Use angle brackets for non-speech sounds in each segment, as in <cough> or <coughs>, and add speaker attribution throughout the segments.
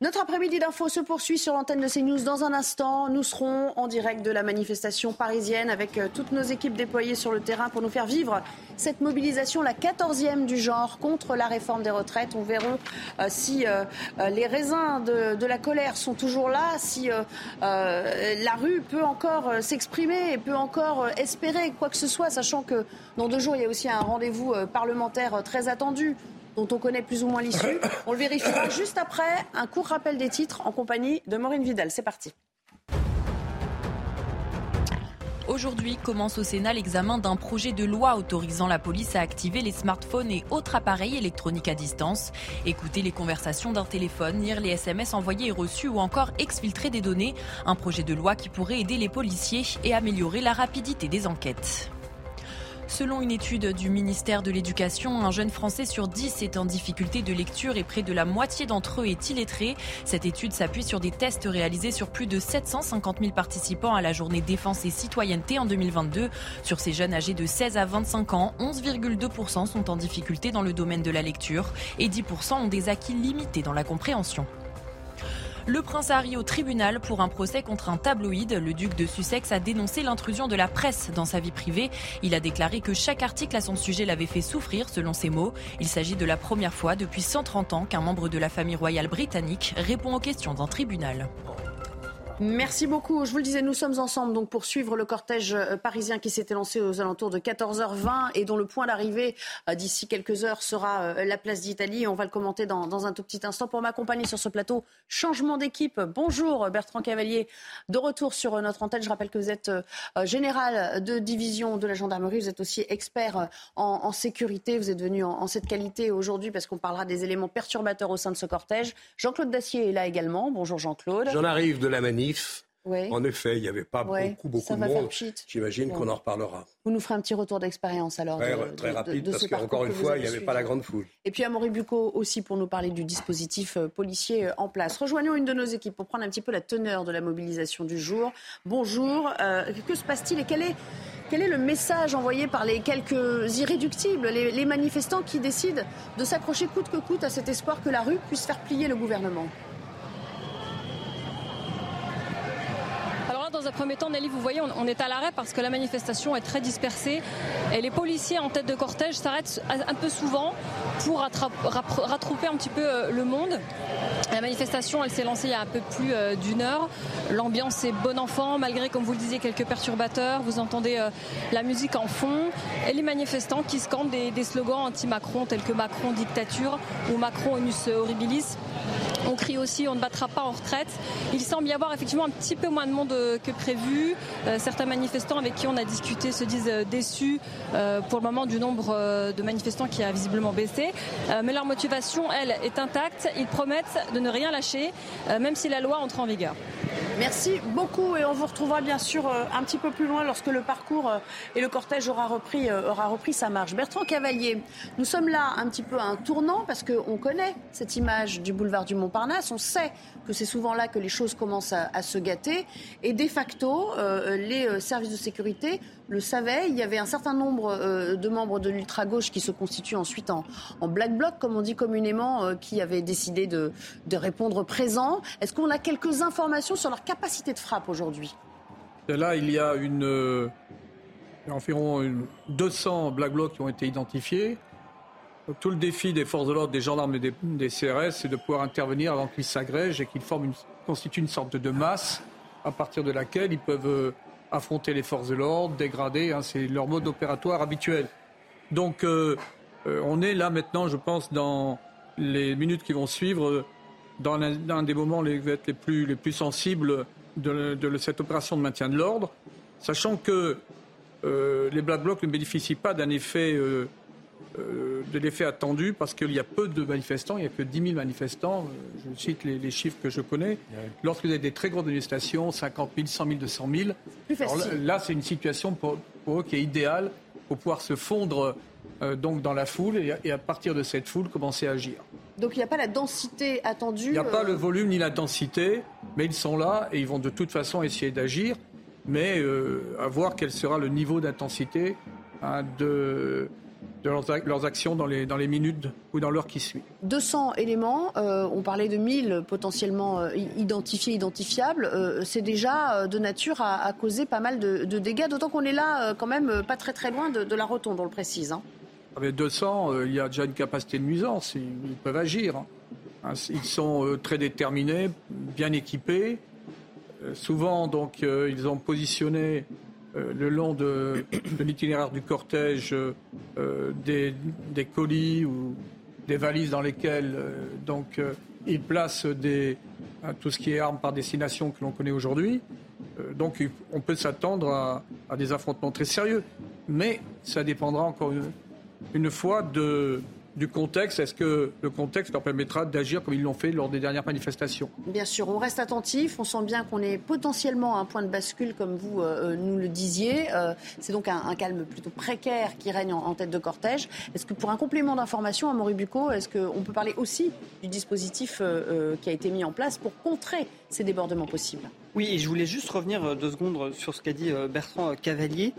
Speaker 1: Notre après-midi d'info se poursuit sur l'antenne de CNews. Dans un instant, nous serons en direct de la manifestation parisienne avec euh, toutes nos équipes déployées sur le terrain pour nous faire vivre cette mobilisation, la quatorzième du genre contre la réforme des retraites. On verra euh, si euh, les raisins de, la colère sont toujours là, si la rue peut encore s'exprimer et peut encore espérer quoi que ce soit, sachant que dans deux jours, il y a aussi un rendez-vous parlementaire très attendu dont on connaît plus ou moins l'issue. On le vérifiera <coughs> juste après un court rappel des titres en compagnie de Maureen Vidal. C'est parti.
Speaker 2: Aujourd'hui commence au Sénat l'examen d'un projet de loi autorisant la police à activer les smartphones et autres appareils électroniques à distance, écouter les conversations d'un téléphone, lire les SMS envoyés et reçus ou encore exfiltrer des données. Un projet de loi qui pourrait aider les policiers et améliorer la rapidité des enquêtes. Selon une étude du ministère de l'Éducation, un jeune Français sur 10 est en difficulté de lecture et près de la moitié d'entre eux est illettré. Cette étude s'appuie sur des tests réalisés sur plus de 750 000 participants à la journée défense et citoyenneté en 2022. Sur ces jeunes âgés de 16 à 25 ans, 11,2% sont en difficulté dans le domaine de la lecture et 10% ont des acquis limités dans la compréhension. Le prince Harry au tribunal pour un procès contre un tabloïd. Le duc de Sussex a dénoncé l'intrusion de la presse dans sa vie privée. Il a déclaré que chaque article à son sujet l'avait fait souffrir, selon ses mots. Il s'agit de la première fois depuis 130 ans qu'un membre de la famille royale britannique répond aux questions d'un tribunal.
Speaker 1: Merci beaucoup. Je vous le disais, nous sommes ensemble donc pour suivre le cortège euh, parisien qui s'était lancé aux alentours de 14h20 et dont le point d'arrivée euh, d'ici quelques heures sera euh, la place d'Italie. On va le commenter dans, un tout petit instant. Pour m'accompagner sur ce plateau, changement d'équipe. Bonjour Bertrand Cavalier, de retour sur notre antenne. Je rappelle que vous êtes général de division de la gendarmerie. Vous êtes aussi expert en, sécurité. Vous êtes venu en, cette qualité aujourd'hui parce qu'on parlera des éléments perturbateurs au sein de ce cortège. Jean-Claude Dacier est là également. Bonjour Jean-Claude.
Speaker 3: J'en arrive de la manie en effet, il n'y avait pas beaucoup, beaucoup de monde. J'imagine qu'on en reparlera.
Speaker 1: Vous nous ferez un petit retour d'expérience alors.
Speaker 3: Très, rapide, parce qu'encore une fois, il n'y avait pas la grande foule.
Speaker 1: Et puis Amaury Bucco aussi pour nous parler du dispositif euh, policier euh, en place. Rejoignons une de nos équipes pour prendre un petit peu la teneur de la mobilisation du jour. Bonjour, euh, que se passe-t-il et quel est, quel est le message envoyé par les quelques irréductibles, les, les manifestants qui décident de s'accrocher coûte que coûte à cet espoir que la rue puisse faire plier le gouvernement
Speaker 4: dans un premier temps, Nelly, vous voyez, on, est à l'arrêt parce que la manifestation est très dispersée et les policiers en tête de cortège s'arrêtent un peu souvent pour rattraper un petit peu euh, le monde. La manifestation, elle s'est lancée il y a un peu plus euh, d'une heure. L'ambiance est bon enfant, malgré, comme vous le disiez, quelques perturbateurs. Vous entendez euh, la musique en fond et les manifestants qui scandent des, des slogans anti-Macron tels que Macron dictature ou Macron onus horribilis. On crie aussi on ne battra pas en retraite. Il semble y avoir effectivement un petit peu moins de monde que prévu. Euh, certains manifestants avec qui on a discuté se disent euh, déçus euh, pour le moment du nombre de manifestants qui a visiblement baissé. mais leur motivation, elle, est intacte. Ils promettent de ne rien lâcher, même si la loi entre en vigueur.
Speaker 1: Merci beaucoup et on vous retrouvera bien sûr un petit peu plus loin lorsque le parcours et le cortège aura repris, aura repris sa marche. Bertrand Cavalier, nous sommes là un petit peu à un tournant parce qu'on connaît cette image du boulevard du Montparnasse. On sait que c'est souvent là que les choses commencent à, se gâter. Et de facto, euh, les euh, services de sécurité le savaient. Il y avait un certain nombre euh, de membres de l'ultra-gauche qui se constituent ensuite en, black bloc, comme on dit communément, qui avaient décidé de, répondre présent. Est-ce qu'on a quelques informations sur leur capacité de frappe aujourd'hui?
Speaker 5: Là, il y a une, environ 200 black blocs qui ont été identifiés tout le défi des forces de l'ordre, des gendarmes et des, CRS, c'est de pouvoir intervenir avant qu'ils s'agrègent et qu'ils constituent une sorte de masse à partir de laquelle ils peuvent euh, affronter les forces de l'ordre, dégrader. Hein, c'est leur mode opératoire habituel. Donc, euh, euh, on est là maintenant, je pense, dans les minutes qui vont suivre, dans l'un des moments les, plus, les plus sensibles de, de, cette opération de maintien de l'ordre, sachant que les Black Blocs ne bénéficient pas d'un effet euh, de l'effet attendu parce qu'il y a peu de manifestants, il n'y a que 10 000 manifestants, euh, je cite les, chiffres que je connais. Lorsque vous avez des très grosses manifestations, 50 000, 100 000, 200 000, là, c'est une situation pour, eux qui est idéale pour pouvoir se fondre euh, donc dans la foule et, à partir de cette foule commencer à agir.
Speaker 1: Donc il n'y a pas la densité attendue
Speaker 5: Il n'y a pas le volume ni la densité, mais ils sont là et ils vont de toute façon essayer d'agir, mais à voir quel sera le niveau d'intensité hein, de de leurs, actions dans les, dans les minutes ou dans l'heure qui suit.
Speaker 1: 200 éléments, euh, on parlait de 1000 potentiellement euh, identifiés, identifiables, euh, c'est déjà de nature à, causer pas mal de, dégâts, d'autant qu'on est là quand même pas très très loin de, la rotonde, on le précise. Hein.
Speaker 5: Avec 200, il y a déjà une capacité de nuisance, ils, peuvent agir. Hein. Hein, ils sont très déterminés, bien équipés. souvent, donc, ils ont positionné euh, le long de, l'itinéraire du cortège euh, des, colis ou des valises dans lesquelles euh, donc, ils placent tout ce qui est armes par destination que l'on connaît aujourd'hui. donc on peut s'attendre à, des affrontements très sérieux. Mais ça dépendra encore une fois de, du contexte. Est-ce que le contexte leur permettra d'agir comme ils l'ont fait lors des dernières manifestations?
Speaker 1: Bien sûr, on reste attentif. On sent bien qu'on est potentiellement à un point de bascule, comme vous euh, nous le disiez. Euh, c'est donc un, calme plutôt précaire qui règne en, tête de cortège. Est-ce que pour un complément d'information à Moribuco, est-ce qu'on peut parler aussi du dispositif euh, qui a été mis en place pour contrer ces débordements possibles
Speaker 6: oui, et je voulais juste revenir deux secondes sur ce qu'a dit Bertrand Cavalier.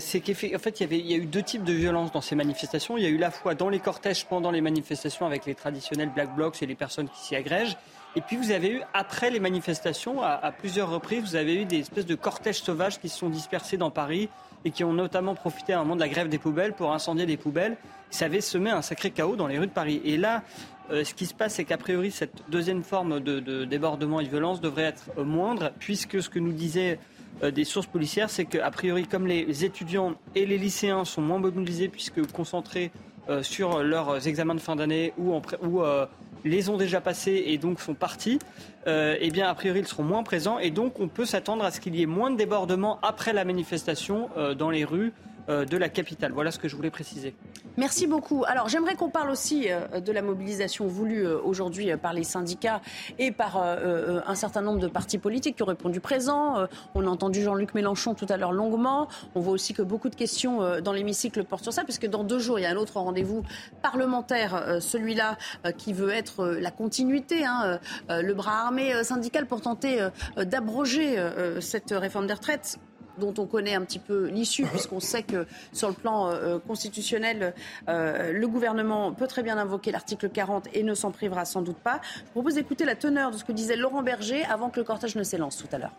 Speaker 6: C'est qu'en fait, il y, a eu deux types de violences dans ces manifestations. Il y a eu la fois dans les cortèges pendant les manifestations avec les traditionnels black blocs et les personnes qui s'y agrègent. Et puis vous avez eu, après les manifestations, à, plusieurs reprises, vous avez eu des espèces de cortèges sauvages qui se sont dispersés dans Paris et qui ont notamment profité à un moment de la grève des poubelles pour incendier des poubelles. Ça avait semé un sacré chaos dans les rues de Paris. Et là, euh, ce qui se passe, c'est qu'a priori, cette deuxième forme de, débordement et de violence devrait être moindre, puisque ce que nous disaient euh, des sources policières, c'est qu'a priori, comme les étudiants et les lycéens sont moins mobilisés, puisque concentrés euh, sur leurs examens de fin d'année ou, les ont déjà passés et donc sont partis, eh bien, a priori, ils seront moins présents. Et donc, on peut s'attendre à ce qu'il y ait moins de débordements après la manifestation dans les rues de la capitale. Voilà ce que je voulais préciser.
Speaker 1: Merci beaucoup. Alors j'aimerais qu'on parle aussi euh, de la mobilisation voulue euh, aujourd'hui par les syndicats et par un certain nombre de partis politiques qui ont répondu présent. On a entendu Jean-Luc Mélenchon tout à l'heure longuement. On voit aussi que beaucoup de questions dans l'hémicycle portent sur ça, puisque dans deux jours, il y a un autre rendez-vous parlementaire, celui-là qui veut être la continuité, hein, le bras armé syndical pour tenter d'abroger cette réforme des retraites dont on connaît un petit peu l'issue, puisqu'on sait que sur le plan euh, constitutionnel, euh, le gouvernement peut très bien invoquer l'article 40 et ne s'en privera sans doute pas. Je vous propose d'écouter la teneur de ce que disait Laurent Berger avant que le cortège ne s'élance tout à l'heure.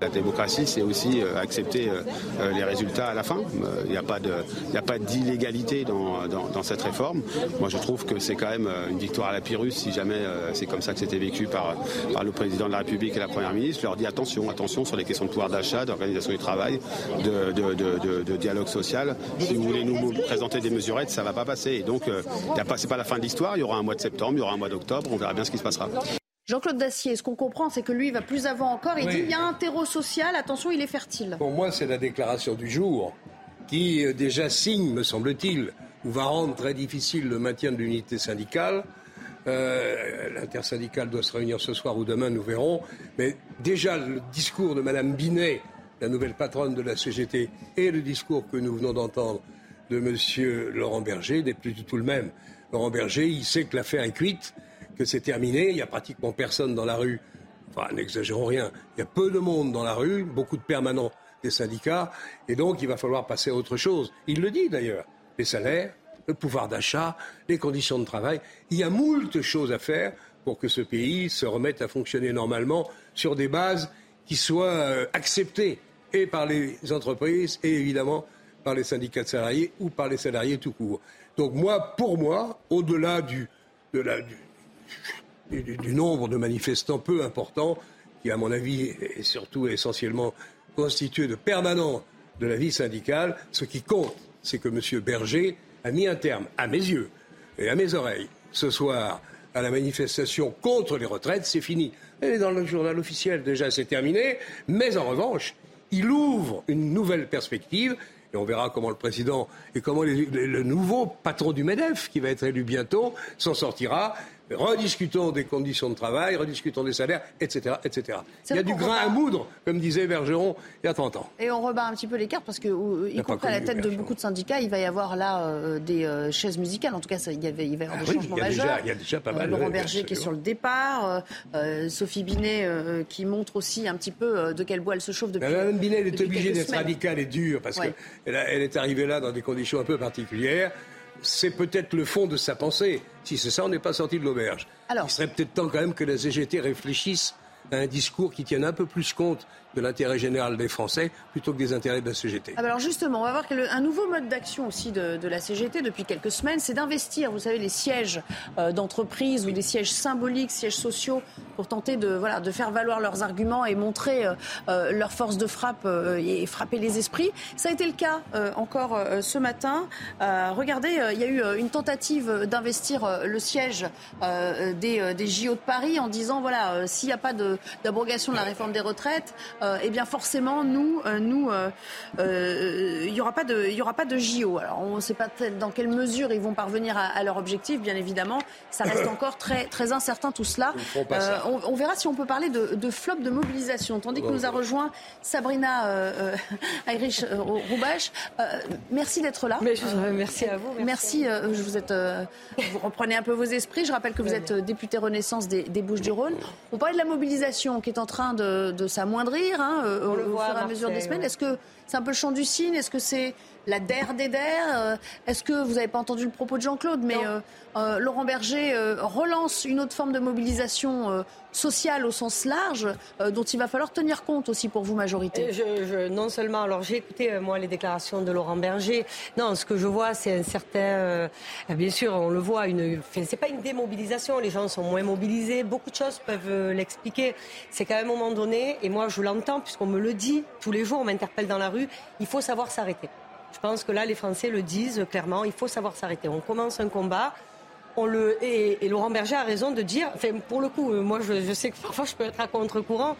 Speaker 7: La démocratie, c'est aussi euh, accepter euh, euh, les résultats à la fin. Il n'y a pas d'illégalité dans, dans, cette réforme. Moi, je trouve que c'est quand même une victoire à la Pyrrhus si jamais c'est comme ça que c'était vécu par, par le président de la République et la première ministre. Je leur dis attention, attention sur les questions de pouvoir d'achat, d'organisation du travail, de, de, de, dialogue social. Si vous voulez nous présenter des mesurettes, ça ne va pas passer. Et donc, ce n'est pas la fin de l'histoire. Il y aura un mois de septembre, il y aura un mois d'octobre. On verra bien ce qui se passera.
Speaker 1: Jean-Claude Dacier, ce qu'on comprend, c'est que lui va plus avant encore. Il dit il y a un terreau social, attention, il est fertile.
Speaker 3: Pour moi, c'est la déclaration du jour qui euh, déjà signe, me semble-t-il, ou va rendre très difficile le maintien de l'unité syndicale. Euh, L'intersyndicale doit se réunir ce soir ou demain, nous verrons. Mais déjà, le discours de Mme Binet, la nouvelle patronne de la CGT, et le discours que nous venons d'entendre de M. Laurent Berger n'est plus du tout le même. Laurent Berger, il sait que l'affaire est cuite que c'est terminé. Il n'y a pratiquement personne dans la rue. Enfin, n'exagérons rien. Il y a peu de monde dans la rue, beaucoup de permanents des syndicats. Et donc, il va falloir passer à autre chose. Il le dit d'ailleurs. Les salaires, le pouvoir d'achat, les conditions de travail. Il y a moult choses à faire pour que ce pays se remette à fonctionner normalement sur des bases qui soient euh, acceptées et par les entreprises et évidemment par les syndicats de salariés ou par les salariés tout court. Donc moi, pour moi, au-delà du, du, nombre de manifestants peu important, qui, à mon avis, est surtout essentiellement constitué de permanents de la vie syndicale. Ce qui compte, c'est que M. Berger a mis un terme, à mes yeux et à mes oreilles, ce soir, à la manifestation contre les retraites. C'est fini. Elle est dans le journal officiel, déjà, c'est terminé. Mais en revanche, il ouvre une nouvelle perspective et on verra comment le président et comment le nouveau patron du MEDEF, qui va être élu bientôt, s'en sortira rediscutons des conditions de travail, rediscutons des salaires, etc. etc. Il y a du grain à moudre, comme disait Bergeron il y a 30 ans.
Speaker 1: Et on rebat un petit peu les cartes parce que, euh, y compris à la tête de beaucoup de syndicats, il va y avoir là euh, des euh, chaises musicales. En tout cas, ça, il, y avait, il va y avoir ah des changements majeurs.
Speaker 3: il y a déjà pas mal.
Speaker 1: Laurent Berger qui est sur le départ, Sophie Binet qui montre aussi un petit peu de quel bois elle se chauffe depuis.
Speaker 3: Mme Binet, elle est obligée d'être radicale et dure parce qu'elle elle est arrivée là dans des conditions un peu particulières c'est peut-être le fond de sa pensée. Si c'est ça, on n'est pas sorti de l'auberge. Il serait peut-être temps quand même que la CGT réfléchisse à un discours qui tienne un peu plus compte de l'intérêt général des Français plutôt que des intérêts de la CGT.
Speaker 1: Ah bah alors justement, on va voir un nouveau mode d'action aussi de, la CGT depuis quelques semaines, c'est d'investir, vous savez, les sièges euh, d'entreprise ou des sièges symboliques, sièges sociaux, pour tenter de, voilà, de faire valoir leurs arguments et montrer euh, euh, leur force de frappe et frapper les esprits. Ça a été le cas encore ce matin. regardez, il y a eu une tentative d'investir le siège des, des, JO de Paris en disant, voilà, s'il n'y a pas d'abrogation de la réforme des retraites, euh, eh bien forcément, nous, euh, nous, euh, il n'y aura pas de, il y aura pas de JO. Alors, on ne sait pas dans quelle mesure ils vont parvenir à, leur objectif, bien évidemment. Ça reste <coughs> encore très, très incertain tout cela. On, verra si on peut parler de, de flop de mobilisation. Tandis que nous a rejoint Sabrina euh, <laughs> Irish Roubache. merci d'être là.
Speaker 8: Mais merci à vous.
Speaker 1: Merci. je vous êtes, vous reprenez un peu vos esprits. Je rappelle que vous êtes député Renaissance des, des Bouches-du-Rhône. On parlait de la mobilisation qui est en train de, de s'amoindrir. Hein, euh, au, fur et à mesure des semaines. Est-ce que c'est un peu le chant du cygne Est-ce que c'est la der des der euh, Est-ce que vous n'avez pas entendu le propos de Jean-Claude Mais euh, Laurent Berger relance une autre forme de mobilisation sociale au sens large, dont il va falloir tenir compte aussi pour vous, majorité.
Speaker 8: Je, non seulement, alors j'ai écouté moi les déclarations de Laurent Berger. Non, ce que je vois, c'est un certain, bien sûr, on le voit, une, c'est pas une démobilisation. Les gens sont moins mobilisés. Beaucoup de choses peuvent l'expliquer. C'est qu'à un moment donné, et moi je l'entends puisqu'on me le dit tous les jours, on m'interpelle dans la rue, il faut savoir s'arrêter. Je pense que là, les Français le disent clairement, il faut savoir s'arrêter. On commence un combat, et, Laurent Berger a raison de dire, pour le coup, euh, moi je, sais que parfois je peux être à contre-courant,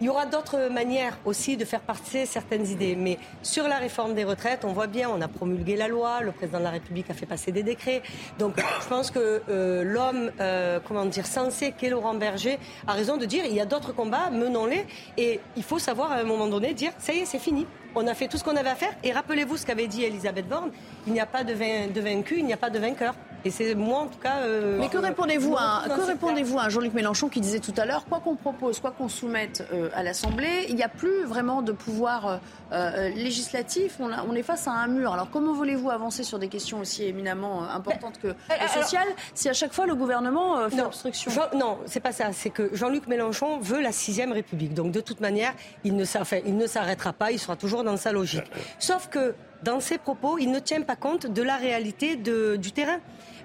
Speaker 8: il y aura d'autres manières aussi de faire passer certaines idées. Mais sur la réforme des retraites, on voit bien, on a promulgué la loi, le président de la République a fait passer des décrets. Donc je pense que euh, l'homme, euh, comment dire, sensé qu'est Laurent Berger a raison de dire, il y a d'autres combats, menons-les. Et il faut savoir à un moment donné dire, ça y est, c'est fini. On a fait tout ce qu'on avait à faire. Et rappelez-vous ce qu'avait dit Elisabeth Borne il n'y a pas de, de vaincu, il n'y a pas de vainqueur. Et c'est moi, en tout cas.
Speaker 1: Euh, Mais que répondez-vous à, que répondez-vous à Jean-Luc Mélenchon qui disait tout à l'heure, quoi qu'on propose, quoi qu'on soumette euh, à l'Assemblée, il n'y a plus vraiment de pouvoir euh, législatif. On, est face à un mur. Alors comment voulez-vous avancer sur des questions aussi éminemment importantes que les sociales si à chaque fois le gouvernement fait obstruction
Speaker 8: Non, c'est pas ça. C'est que Jean-Luc Mélenchon veut la sixième République. Donc de toute manière, il ne s'arrêtera pas. Il sera toujours dans sa logique. Sauf que dans ses propos, il ne tient pas compte de la réalité du terrain.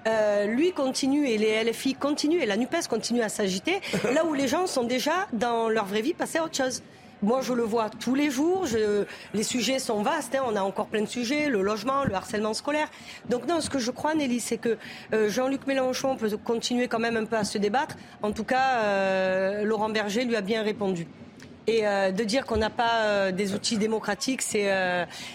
Speaker 8: Euh, lui continue et les LFI continuent et la NUPES continue à s'agiter, <laughs> là où les gens sont déjà, dans leur vraie vie, passés à autre chose. Moi, je le vois tous les jours. les sujets sont vastes. Hein. on a encore plein de sujets le logement, le harcèlement scolaire. Donc, non, ce que je crois, Nelly, c'est que euh, Jean-Luc Mélenchon peut continuer quand même un peu à se débattre. En tout cas, euh, Laurent Berger lui a bien répondu. Et euh, de dire qu'on n'a pas des outils démocratiques, c'est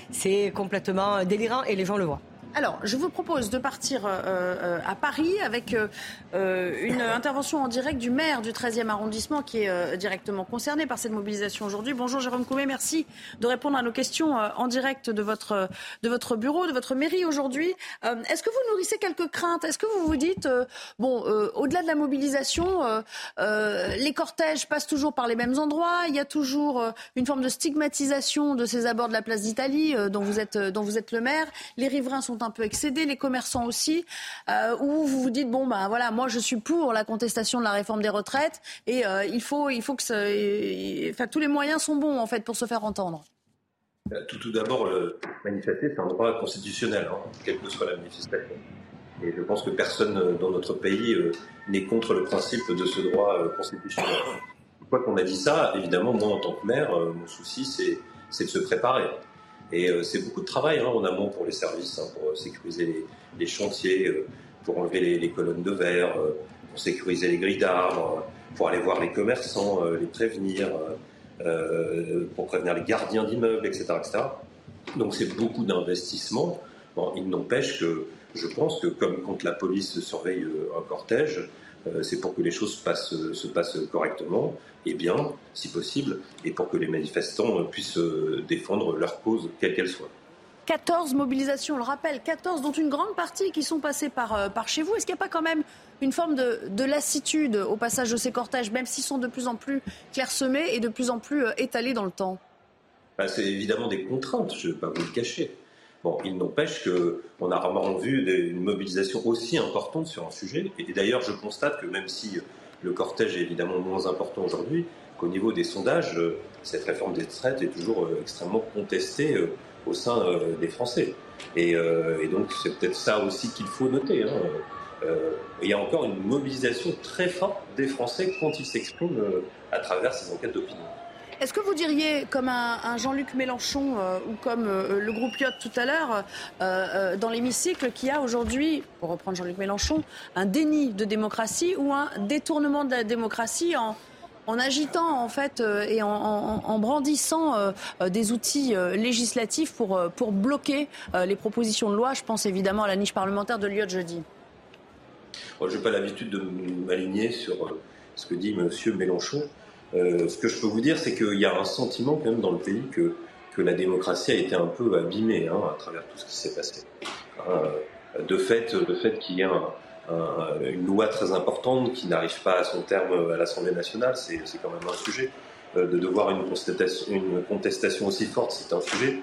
Speaker 8: c'est complètement délirant et les gens le voient.
Speaker 1: Alors, je vous propose de partir euh, euh, à Paris avec euh, une intervention en direct du maire du 13e arrondissement qui est directement concerné par cette mobilisation aujourd'hui. Bonjour Jérôme Coumet, merci de répondre à nos questions en direct de votre, de votre bureau, de votre mairie aujourd'hui. Est-ce que vous nourrissez quelques craintes? Est-ce que vous vous dites, bon, au-delà de la mobilisation, les cortèges passent toujours par les mêmes endroits, il y a toujours une forme de stigmatisation de ces abords de la place d'Italie dont, vous êtes, dont vous êtes le maire, les riverains sont un peu excédé, les commerçants aussi, euh, où vous vous dites bon ben voilà, moi je suis pour la contestation de la réforme des retraites et euh, il faut il faut que tous les moyens sont bons en fait pour se faire entendre.
Speaker 9: Euh, tout, tout d'abord, manifester, c'est un droit constitutionnel, hein, quelle que soit la manifestation. Et je pense que personne dans notre pays n'est contre le principe de ce droit constitutionnel. Quoi qu'on a dit ça, évidemment, moi en tant que maire, mon souci c'est de se préparer. Et euh, c'est beaucoup de travail hein, en amont pour les services, hein, pour sécuriser les, chantiers, euh, pour enlever les, colonnes de verre, euh, pour sécuriser les grilles d'arbres, pour aller voir les commerçants, les prévenir, pour prévenir les gardiens d'immeubles, etc., etc. Donc c'est beaucoup d'investissement. Il n'empêche que je pense que comme quand la police surveille un cortège, c'est pour que les choses se passent correctement et bien, si possible, et pour que les manifestants puissent défendre leur cause, quelle qu'elle soit.
Speaker 1: 14 mobilisations, on le rappelle, 14 dont une grande partie qui sont passées par, par chez vous. Est-ce qu'il n'y a pas quand même une forme de, lassitude au passage de ces cortèges, même s'ils sont de plus en plus clairsemés et de plus en plus étalés dans le temps?
Speaker 9: Bah, C'est évidemment des contraintes, je ne vais pas vous le cacher. Bon, il n'empêche qu'on a rarement vu une mobilisation aussi importante sur un sujet. Et d'ailleurs, je constate que même si le cortège est évidemment moins important aujourd'hui, qu'au niveau des sondages, cette réforme des retraites est toujours euh, extrêmement contestée euh, au sein euh, des Français. Et, donc, c'est peut-être ça aussi qu'il faut noter. Hein. il y a encore une mobilisation très forte des Français quand ils s'expriment à travers ces enquêtes d'opinion.
Speaker 1: Est-ce que vous diriez, comme un, Jean-Luc Mélenchon euh, ou comme euh, le groupe Yacht tout à l'heure, euh, dans l'hémicycle, qu'il y a aujourd'hui, pour reprendre Jean-Luc Mélenchon, un déni de démocratie ou un détournement de la démocratie en, agitant en fait et en, brandissant des outils législatifs pour, pour bloquer les propositions de loi? Je pense évidemment à la niche parlementaire de Lyotte jeudi.
Speaker 9: je n'ai pas l'habitude de m'aligner sur ce que dit M. Mélenchon. Euh, ce que je peux vous dire, c'est qu'il y a un sentiment quand même dans le pays que, que la démocratie a été un peu abîmée hein, à travers tout ce qui s'est passé. Euh, de fait, de fait qu'il y a une loi très importante qui n'arrive pas à son terme à l'Assemblée nationale, c'est quand même un sujet. Euh, de devoir une contestation, aussi forte, c'est un sujet.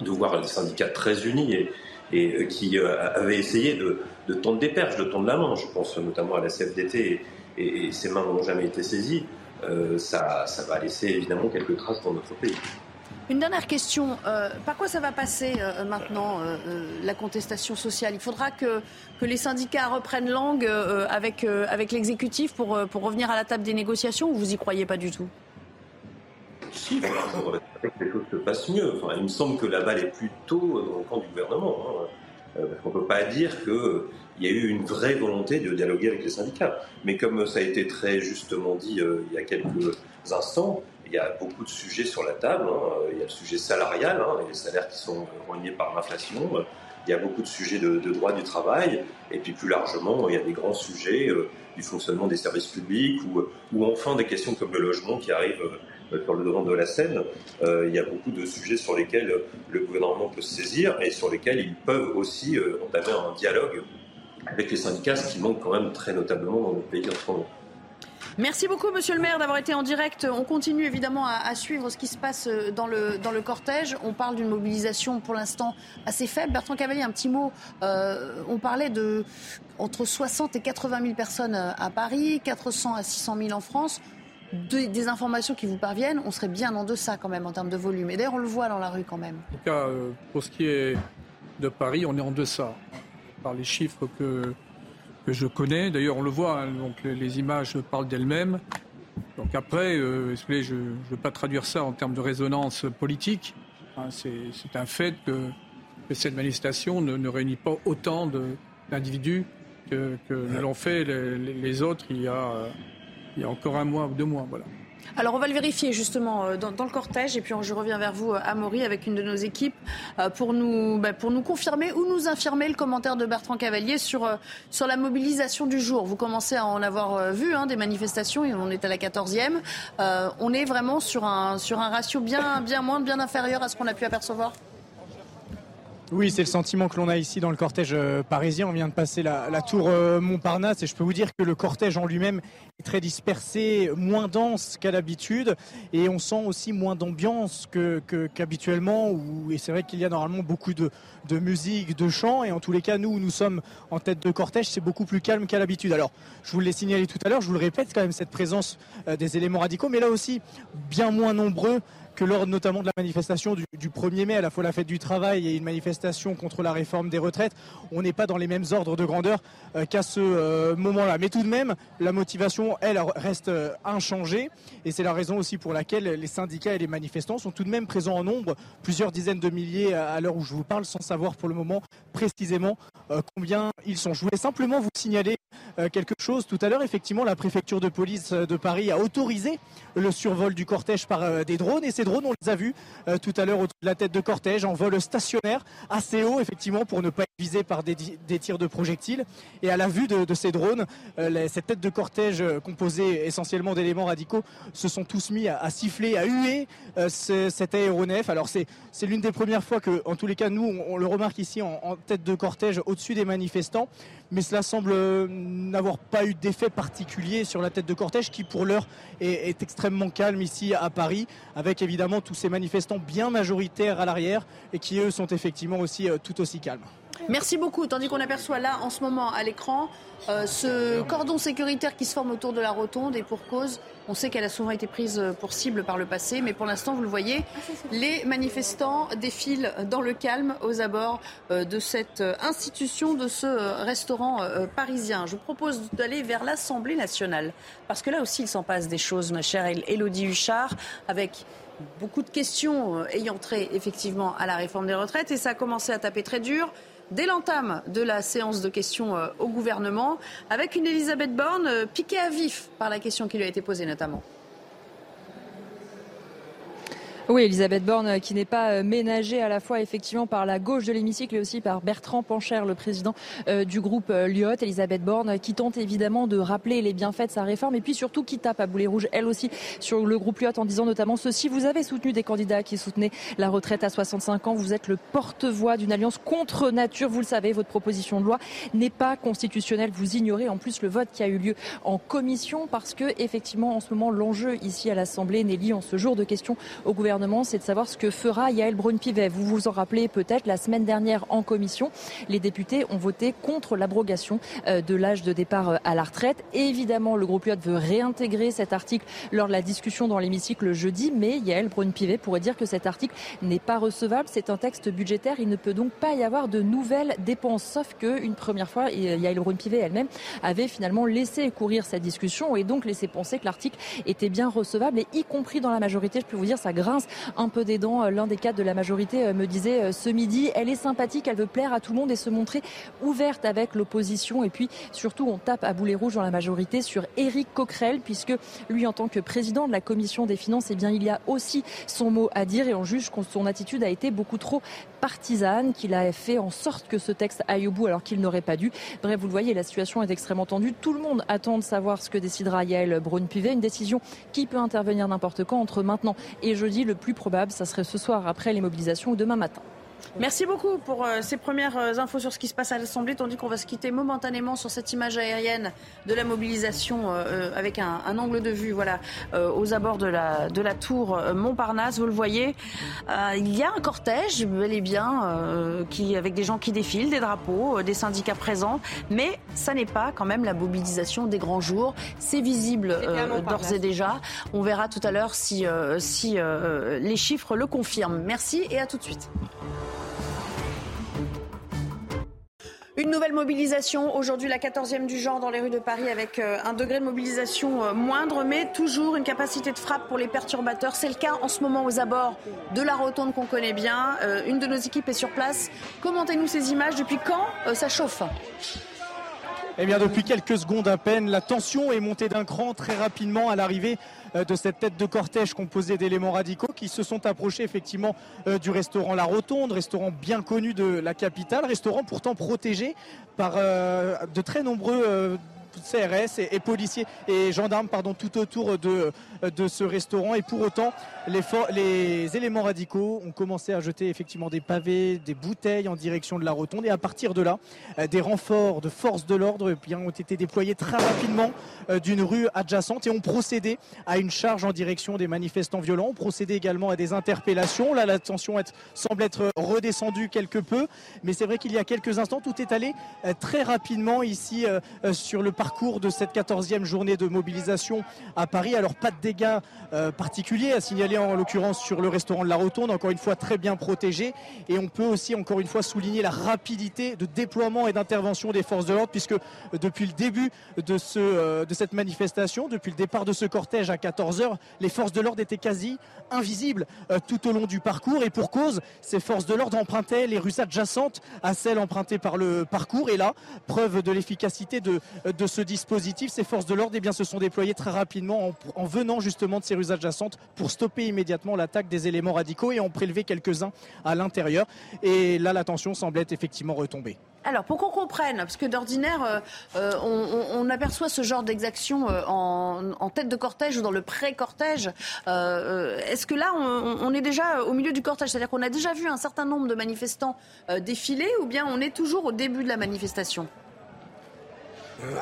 Speaker 9: De voir les syndicats très unis et, qui avaient essayé de, tendre des perches, de tendre la main. Je pense notamment à la CFDT et, et, et ces mains n'ont jamais été saisies. Euh, ça, va laisser évidemment quelques traces dans notre pays.
Speaker 1: Une dernière question. Euh, par quoi ça va passer euh, maintenant, la contestation sociale? Il faudra que, que les syndicats reprennent langue avec, avec l'exécutif pour, pour revenir à la table des négociations ou vous y croyez pas du tout?
Speaker 9: Si, il faudra que les choses se passent mieux. Enfin, il me semble que la balle est plutôt dans le camp du gouvernement. Hein. Parce qu'on ne peut pas dire qu'il y a eu une vraie volonté de dialoguer avec les syndicats. Mais comme ça a été très justement dit euh, il y a quelques instants, il y a beaucoup de sujets sur la table. Hein. Il y a le sujet salarial, hein, les salaires qui sont ruinés par l'inflation. Il y a beaucoup de sujets de, droit du travail. Et puis plus largement, il y a des grands sujets euh, du fonctionnement des services publics ou, enfin des questions comme le logement qui arrivent euh, sur le devant de la scène. Il y a beaucoup de sujets sur lesquels le gouvernement peut se saisir et sur lesquels ils peuvent aussi entamer un dialogue avec les syndicats, ce qui manque quand même très notablement dans notre pays en ce moment.
Speaker 1: Merci beaucoup, monsieur le maire, d'avoir été en direct. On continue évidemment à, suivre ce qui se passe dans le, dans le cortège. On parle d'une mobilisation pour l'instant assez faible. Bertrand Cavalier, un petit mot. on parlait de entre 60 et 80 000 personnes à Paris, 400 à 600 000 en France des informations qui vous parviennent, on serait bien en deçà quand même en termes de volume. Et d'ailleurs, on le voit dans la rue quand même.
Speaker 5: En tout cas, euh, pour ce qui est de Paris, on est en deçà par les chiffres que, que je connais. D'ailleurs, on le voit, hein, donc les, images parlent d'elles-mêmes. Donc après, euh, je ne veux pas traduire ça en termes de résonance politique. Hein, c'est un fait que, cette manifestation ne, réunit pas autant d'individus que, que l'ont fait les, les, autres il y a il y a encore un mois ou deux mois. Voilà.
Speaker 1: Alors on va le vérifier justement euh, dans, le cortège et puis je reviens vers vous, Amaury, avec une de nos équipes euh, pour nous, bah, pour nous confirmer ou nous infirmer le commentaire de Bertrand Cavalier sur, euh, la mobilisation du jour. Vous commencez à en avoir vu hein, des manifestations et on est à la 14e. on est vraiment sur un, ratio bien, bien bien inférieur à ce qu'on a pu apercevoir?
Speaker 10: Oui, c'est le sentiment que l'on a ici dans le cortège euh, parisien. On vient de passer la, tour euh, Montparnasse et je peux vous dire que le cortège en lui-même est très dispersé, moins dense qu'à l'habitude et on sent aussi moins d'ambiance qu'habituellement. et c'est vrai qu'il y a normalement beaucoup de, musique, de chants et en tous les cas, nous, nous sommes en tête de cortège, c'est beaucoup plus calme qu'à l'habitude. Alors, je vous l'ai signalé tout à l'heure, je vous le répète quand même, cette présence euh, des éléments radicaux, mais là aussi, bien moins nombreux que lors notamment de la manifestation du, 1er mai, à la fois la fête du travail et une manifestation contre la réforme des retraites, on n'est pas dans les mêmes ordres de grandeur euh, qu'à ce euh, moment-là. Mais tout de même, la motivation, elle, reste euh, inchangée. Et c'est la raison aussi pour laquelle les syndicats et les manifestants sont tout de même présents en nombre, plusieurs dizaines de milliers à l'heure où je vous parle, sans savoir pour le moment précisément combien ils sont. Je voulais simplement vous signaler quelque chose tout à l'heure. Effectivement, la préfecture de police de Paris a autorisé le survol du cortège par des drones et ces drones, on les a vus tout à l'heure autour de la tête de cortège en vol stationnaire assez haut, effectivement, pour ne pas être visé par des, tirs de projectiles. Et à la vue de, ces drones, cette tête de cortège composée essentiellement d'éléments radicaux se sont tous mis à, siffler, à huer cet aéronef. Alors c'est l'une des premières fois que, en tous les cas, nous, on, le remarque ici en, tête de cortège au-dessus des manifestants, mais cela semble euh, n'avoir pas eu d'effet particulier sur la tête de cortège qui, pour l'heure, est, extrêmement calme ici à Paris, avec évidemment tous ces manifestants bien majoritaires à l'arrière et qui, eux, sont effectivement aussi euh, tout aussi calmes.
Speaker 1: Merci beaucoup. Tandis qu'on aperçoit là, en ce moment, à l'écran, euh, ce cordon sécuritaire qui se forme autour de la rotonde. Et pour cause, on sait qu'elle a souvent été prise pour cible par le passé, mais pour l'instant, vous le voyez, les manifestants défilent dans le calme aux abords euh, de cette euh, institution, de ce restaurant parisien. Je vous propose d'aller vers l'Assemblée nationale, parce que là aussi, il s'en passe des choses, ma chère Elodie Huchard, avec beaucoup de questions ayant trait effectivement à la réforme des retraites, et ça a commencé à taper très dur dès l'entame de la séance de questions euh, au gouvernement, avec une Elisabeth Borne euh, piquée à vif par la question qui lui a été posée notamment.
Speaker 11: Oui, Elisabeth Borne euh, qui n'est pas euh, ménagée à la fois effectivement par la gauche de l'hémicycle et aussi par Bertrand Pancher, le président euh, du groupe Lyot. Elisabeth Borne qui tente évidemment de rappeler les bienfaits de sa réforme et puis surtout qui tape à boulet rouge elle aussi sur le groupe Lyot en disant notamment ceci. Vous avez soutenu des candidats qui soutenaient la retraite à 65 ans. Vous êtes le porte-voix d'une alliance contre nature. Vous le savez, votre proposition de loi n'est pas constitutionnelle. Vous ignorez en plus le vote qui a eu lieu en commission parce que effectivement en ce moment l'enjeu ici à l'Assemblée n'est lié en ce jour de questions au gouvernement c'est de savoir ce que fera Yael Braun-Pivet. Vous vous en rappelez peut-être, la semaine dernière en commission, les députés ont voté contre l'abrogation euh, de l'âge de départ euh, à la retraite. évidemment, le groupe Lyot veut réintégrer cet article lors de la discussion dans l'hémicycle jeudi, mais Yael Braun-Pivet pourrait dire que cet article n'est pas recevable. C'est un texte budgétaire. Il ne peut donc pas y avoir de nouvelles dépenses. Sauf qu'une première fois, euh, Yael Braun-Pivet elle-même avait finalement laissé courir cette discussion et donc laissé penser que l'article était bien recevable et y compris dans la majorité, je peux vous dire, ça grince un peu des dents. L'un des cadres de la majorité euh, me disait euh, ce midi, elle est sympathique, elle veut plaire à tout le monde et se montrer ouverte avec l'opposition. Et puis surtout, on tape à boulet rouge dans la majorité sur Éric Coquerel, puisque lui, en tant que président de la commission des finances, eh bien, il y a aussi son mot à dire et on juge que son attitude a été beaucoup trop partisane, qu'il a fait en sorte que ce texte aille au bout alors qu'il n'aurait pas dû. Bref, vous le voyez, la situation est extrêmement tendue. Tout le monde attend de savoir ce que décidera Yael Braun-Pivet, une décision qui peut intervenir n'importe quand entre maintenant et jeudi. Le plus probable, ça serait ce soir après les mobilisations ou demain matin.
Speaker 1: Merci beaucoup pour euh, ces premières euh, infos sur ce qui se passe à l'Assemblée, tandis qu'on va se quitter momentanément sur cette image aérienne de la mobilisation euh, avec un, angle de vue voilà, aux abords de la, de la tour Montparnasse. Vous le voyez, il y a un cortège, bel et bien, qui, avec des gens qui défilent, des drapeaux, des syndicats présents, mais ça n'est pas quand même la mobilisation des grands jours. C'est visible d'ores et déjà. On verra tout à l'heure si, si les chiffres le confirment. Merci et à tout de suite. Une nouvelle mobilisation, aujourd'hui la 14e du genre dans les rues de Paris avec euh, un degré de mobilisation euh, moindre mais toujours une capacité de frappe pour les perturbateurs. C'est le cas en ce moment aux abords de la rotonde qu'on connaît bien. Euh, une de nos équipes est sur place. Commentez-nous ces images. Depuis quand ça chauffe?
Speaker 10: Eh bien, depuis quelques secondes à peine, la tension est montée d'un cran très rapidement à l'arrivée euh, de cette tête de cortège composée d'éléments radicaux qui se sont approchés effectivement euh, du restaurant La Rotonde, restaurant bien connu de la capitale, restaurant pourtant protégé par euh, de très nombreux CRS et, policiers et gendarmes pardon, tout autour de, de ce restaurant. Et pour autant, les, les, éléments radicaux ont commencé à jeter effectivement des pavés, des bouteilles en direction de la rotonde. Et à partir de là, euh, des renforts de forces de l'ordre eh ont été déployés très rapidement euh, d'une rue adjacente et ont procédé à une charge en direction des manifestants violents. ont procédé également à des interpellations. Là, la tension semble être redescendue quelque peu. Mais c'est vrai qu'il y a quelques instants, tout est allé euh, très rapidement ici sur le parcours de cette 14e journée de mobilisation à Paris. Alors pas de dégâts particuliers à signaler en l'occurrence sur le restaurant de la Rotonde, encore une fois très bien protégé. Et on peut aussi encore une fois souligner la rapidité de déploiement et d'intervention des forces de l'ordre, puisque depuis le début de, ce, euh, de cette manifestation, depuis le départ de ce cortège à 14h, les forces de l'ordre étaient quasi invisibles euh, tout au long du parcours. Et pour cause, ces forces de l'ordre empruntaient les rues adjacentes à celles empruntées par le parcours. Et là, preuve de l'efficacité de, de ce dispositif, ces forces de l'ordre eh se sont déployées très rapidement en, venant justement de ces rues adjacentes pour stopper immédiatement l'attaque des éléments radicaux et en prélever quelques-uns à l'intérieur. Et là, la tension semble être effectivement retombée.
Speaker 1: Alors, pour qu'on comprenne, parce que d'ordinaire, euh, euh, on, aperçoit ce genre d'exaction euh, en, tête de cortège ou dans le pré-cortège. Est-ce que là, on, est déjà au milieu du cortège? C'est-à-dire qu'on a déjà vu un certain nombre de manifestants défiler ou bien on est toujours au début de la manifestation?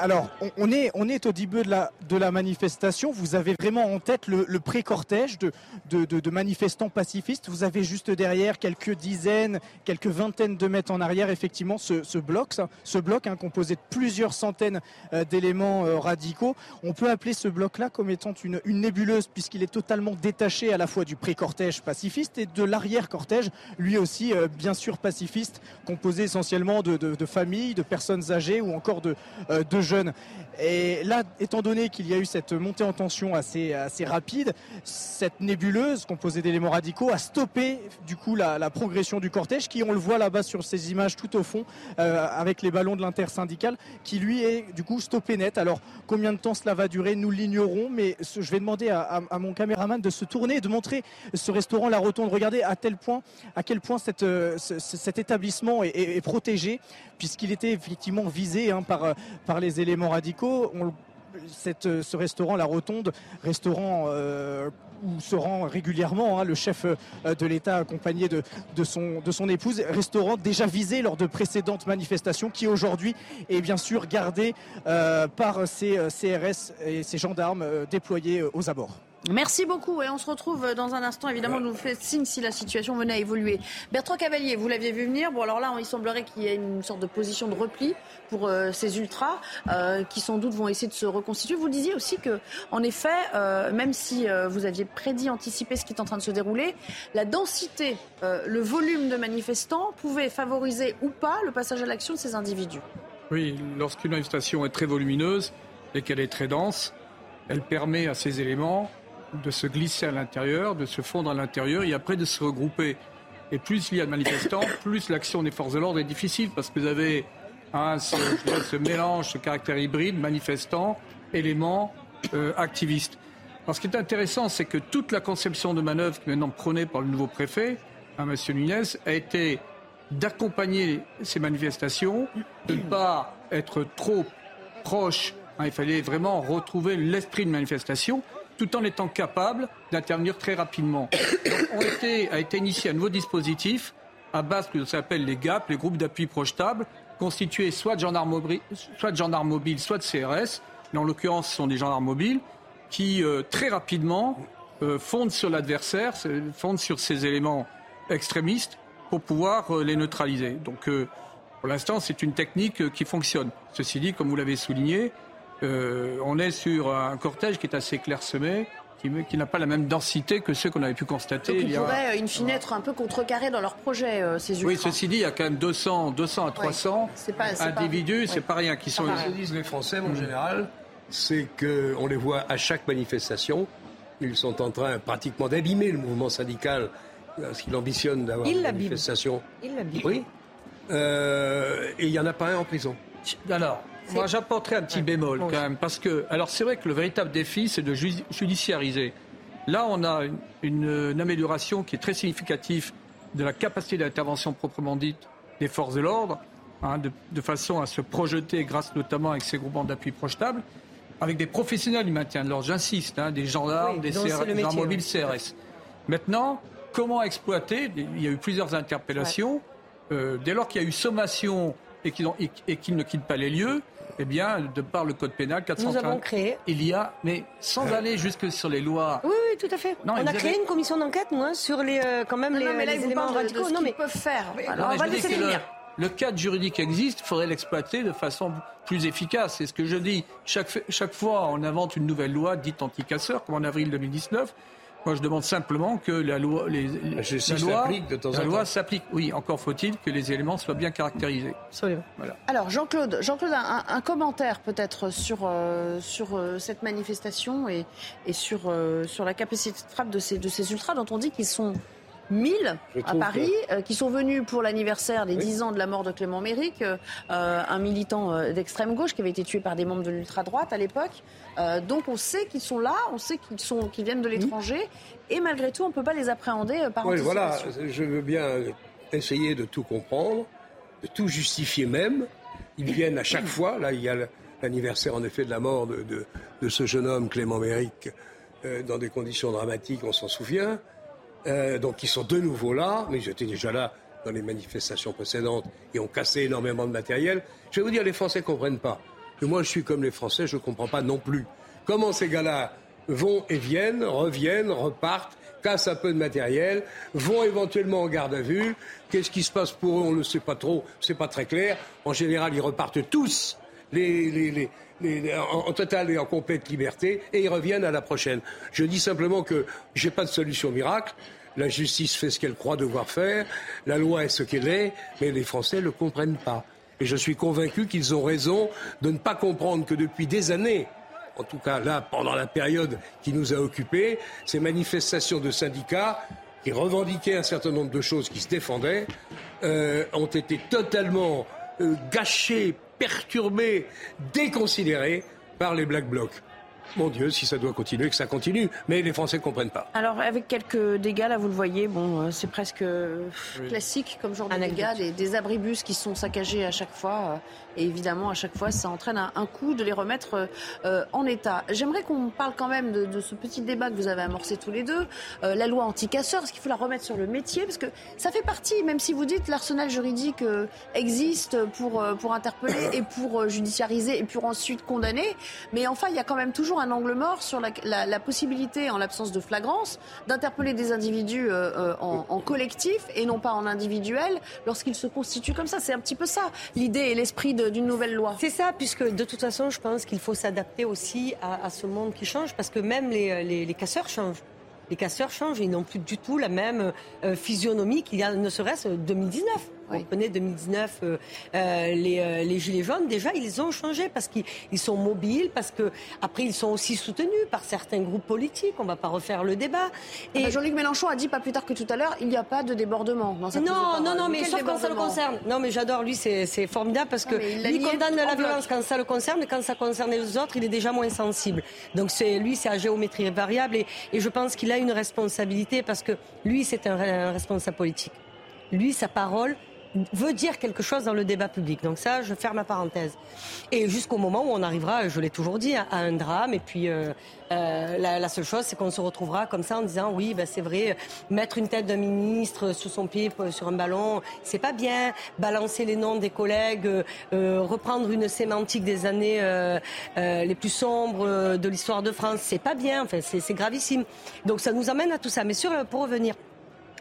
Speaker 10: Alors, on, est, on est au début de la, de la manifestation. Vous avez vraiment en tête le, pré-cortège de, de, manifestants pacifistes. Vous avez juste derrière quelques dizaines, quelques vingtaines de mètres en arrière, effectivement, ce, bloc, ce bloc hein, composé de plusieurs centaines euh, d'éléments euh, radicaux. On peut appeler ce bloc-là comme étant une, une nébuleuse, puisqu'il est totalement détaché à la fois du pré-cortège pacifiste et de l'arrière-cortège, lui aussi, bien sûr, pacifiste, composé essentiellement de, familles, de personnes âgées ou encore de de jeunes. Et là, étant donné qu'il y a eu cette montée en tension assez, assez rapide, cette nébuleuse composée d'éléments radicaux a stoppé du coup la, progression du cortège qui, on le voit là-bas sur ces images tout au fond, euh, avec les ballons de l'intersyndicale, qui lui est du coup stoppé net. Alors combien de temps cela va durer, nous l'ignorons, mais je vais demander à, mon caméraman de se tourner et de montrer ce restaurant La Rotonde. Regardez à tel point, à quel point cette, euh, cet établissement est, protégé, puisqu'il était effectivement visé hein, par, par les éléments radicaux. cette, ce restaurant, la Rotonde, restaurant euh, où se rend régulièrement hein, le chef euh, de l'État accompagné de, son, épouse, restaurant déjà visé lors de précédentes manifestations qui aujourd'hui est bien sûr gardé euh, par ces CRS et ces gendarmes déployés aux abords.
Speaker 1: Merci beaucoup et on se retrouve dans un instant. Évidemment, nous faites signe si la situation venait à évoluer. Bertrand Cavalier, vous l'aviez vu venir. Bon, alors là, il semblerait qu'il y ait une sorte de position de repli pour euh, ces ultras euh, qui sans doute vont essayer de se reconstituer. Vous disiez aussi que, en effet, euh, même si vous aviez prédit, anticipé ce qui est en train de se dérouler, la densité, le volume de manifestants pouvait favoriser ou pas le passage à l'action de ces individus.
Speaker 5: Oui, lorsqu'une manifestation est très volumineuse et qu'elle est très dense, elle permet à ces éléments de se glisser à l'intérieur, de se fondre à l'intérieur et après de se regrouper. Et plus il y a de manifestants, <coughs> plus l'action des forces de l'ordre est difficile parce que vous avez hein, ce, mélange, ce caractère hybride, manifestants, éléments, euh, activistes. Alors ce qui est intéressant, c'est que toute la conception de manœuvre qui est maintenant prônée par le nouveau préfet, hein, M. Nunez, a été d'accompagner ces manifestations, de ne pas être trop proche. Hein, il fallait vraiment retrouver l'esprit de manifestation tout en étant capable d'intervenir très rapidement. <coughs> Donc, a été initié un nouveau dispositif à base de ce qu'on appelle les GAP, les groupes d'appui projetables, constitués soit de gendarmes, mobiles, soit de soit de CRS. Mais en l'occurrence, ce sont des gendarmes mobiles qui, euh, très rapidement, euh, fondent sur l'adversaire, fondent sur ces éléments extrémistes pour pouvoir euh, les neutraliser. Donc, pour l'instant, c'est une technique qui fonctionne. Ceci dit, comme vous l'avez souligné, euh, on est sur un cortège qui est assez clairsemé, qui, qui n'a pas la même densité que ceux qu'on avait pu constater.
Speaker 1: Donc il, pourrait, in fine, être un peu contrecarré dans leur projet, euh, ces ultras.
Speaker 5: Oui, ceci dit, il y a quand même 200, 200 à 300 individus, c'est pas rien, qui sont...
Speaker 3: Ce que disent les Français, en général, c'est qu'on les voit à chaque manifestation. Ils sont en train pratiquement d'abîmer le mouvement syndical parce qu'il ambitionne d'avoir une manifestation.
Speaker 1: Il l'abîme.
Speaker 3: Oui. Euh, et il n'y en a pas un en prison.
Speaker 5: Alors, moi, j'apporterai un petit bémol quand même, parce que, alors c'est vrai que le véritable défi, c'est de judiciariser. Là, on a une, amélioration qui est très significative de la capacité d'intervention proprement dite des forces de l'ordre, hein, de, façon à se projeter, grâce notamment avec ces groupements d'appui projetables, avec des professionnels du maintien de l'ordre, j'insiste, hein, des gendarmes, des, gendarmes mobiles CRS. Maintenant, comment exploiter? Il y a eu plusieurs interpellations. Euh, dès lors qu'il y a eu sommation et qu'ils ne quittent pas les lieux, eh bien, de par le code pénal 430,
Speaker 1: Nous avons créé.
Speaker 5: il y a, mais sans aller jusque sur les lois.
Speaker 1: Oui, oui, tout à fait. on a créé une commission d'enquête, nous, hein, sur les, euh, quand même les, non, mais là, éléments radicaux. non, mais peuvent faire.
Speaker 5: Alors, on va laisser le, le cadre juridique existe, il faudrait l'exploiter de façon plus efficace. C'est ce que je dis. Chaque, chaque fois, on invente une nouvelle loi dite anti-casseur, comme en avril 2019. Moi, je demande simplement que la loi, les, la loi, s'applique. Oui, encore faut-il que les éléments soient bien caractérisés.
Speaker 1: Absolument. Voilà. Alors, Jean-Claude, Jean-Claude, un, commentaire peut-être sur euh, sur euh, cette manifestation et, et sur euh, sur la capacité de frappe de ces de ces ultras dont on dit qu'ils sont 1000 à Paris, qui sont venus pour l'anniversaire des 10 ans de la mort de Clément Méric, un militant d'extrême gauche qui avait été tué par des membres de l'ultra-droite à l'époque. donc on sait qu'ils sont là, on sait qu'ils sont, qu'ils viennent de l'étranger, et malgré tout, on ne peut pas les appréhender par oui,
Speaker 3: Voilà, je veux bien essayer de tout comprendre, de tout justifier même. Ils viennent à chaque fois. Là, il y a l'anniversaire en effet de la mort de, ce jeune homme, Clément Méric, euh, dans des conditions dramatiques, on s'en souvient. Euh, donc ils sont de nouveau là, mais j'étais déjà là dans les manifestations précédentes et ont cassé énormément de matériel. Je vais vous dire, les Français ne comprennent pas. Moi, je suis comme les Français, je ne comprends pas non plus. Comment ces gars-là vont et viennent, reviennent, repartent, cassent un peu de matériel, vont éventuellement en garde à vue. Qu'est-ce qui se passe pour eux? On ne le sait pas trop, c'est pas très clair. En général, ils repartent tous en, total et en complète liberté et ils reviennent à la prochaine. Je dis simplement que j'ai pas de solution miracle. La justice fait ce qu'elle croit devoir faire, la loi est ce qu'elle est, mais les Français ne le comprennent pas. Et je suis convaincu qu'ils ont raison de ne pas comprendre que depuis des années, en tout cas là, pendant la période qui nous a occupés, ces manifestations de syndicats qui revendiquaient un certain nombre de choses qui se défendaient, euh, ont été totalement euh, gâchées, perturbées, déconsidérées par les Black Blocs. Mon Dieu, si ça doit continuer, que ça continue. Mais les Français ne comprennent pas.
Speaker 1: Alors, avec quelques dégâts, là, vous le voyez, bon, euh, c'est presque classique comme genre de dégâts. Des, des, abribus qui sont saccagés à chaque fois. Et évidemment, à chaque fois, ça entraîne un, un coup de les remettre euh, en état. J'aimerais qu'on parle quand même de, de, ce petit débat que vous avez amorcé tous les deux. Euh, la loi anti-casseurs, est-ce qu'il faut la remettre sur le métier Parce que ça fait partie, même si vous dites l'arsenal juridique euh, existe pour, euh, pour interpeller et pour euh, judiciariser et pour ensuite condamner. Mais enfin, il y a quand même toujours un angle mort sur la, la, la possibilité, en l'absence de flagrance, d'interpeller des individus en, en collectif et non pas en individuel lorsqu'ils se constituent comme ça. C'est un petit peu ça l'idée et l'esprit de d'une nouvelle loi.
Speaker 8: C'est ça, puisque de toute façon, je pense qu'il faut s'adapter aussi à, ce monde qui change, parce que même les, les casseurs changent les casseurs changent, ils n'ont plus du tout la même euh, physionomie qu'il y a ne serait-ce 2019. On connaît 2019, euh, euh, les, les, gilets jaunes, déjà, ils ont changé parce qu'ils sont mobiles, parce que après ils sont aussi soutenus par certains groupes politiques. On ne va pas refaire le débat.
Speaker 1: Ah Et bah, Jean-Luc Mélenchon a dit pas plus tard que tout à l'heure, il n'y a pas de débordement dans cette
Speaker 8: Non, non, non, mais sauf quand ça le concerne. Non, mais j'adore lui, c'est formidable parce que lui condamne la violence quand ça le concerne, et quand ça concerne les autres, il est déjà moins sensible. Donc c'est lui, c'est à géométrie variable, et, et je pense qu'il a une responsabilité parce que lui, c'est un responsable politique. Lui, sa parole, veut dire quelque chose dans le débat public. Donc ça, je ferme la parenthèse. Et jusqu'au moment où on arrivera, je l'ai toujours dit, à un drame. Et puis euh, euh, la, seule chose, c'est qu'on se retrouvera comme ça en disant oui, ben, c'est vrai, mettre une tête d'un ministre sous son pied sur un ballon, c'est pas bien. Balancer les noms des collègues, euh, reprendre une sémantique des années les plus sombres de l'histoire de France, c'est pas bien. Enfin, c'est gravissime. Donc ça nous amène à tout ça. Mais sur, pour revenir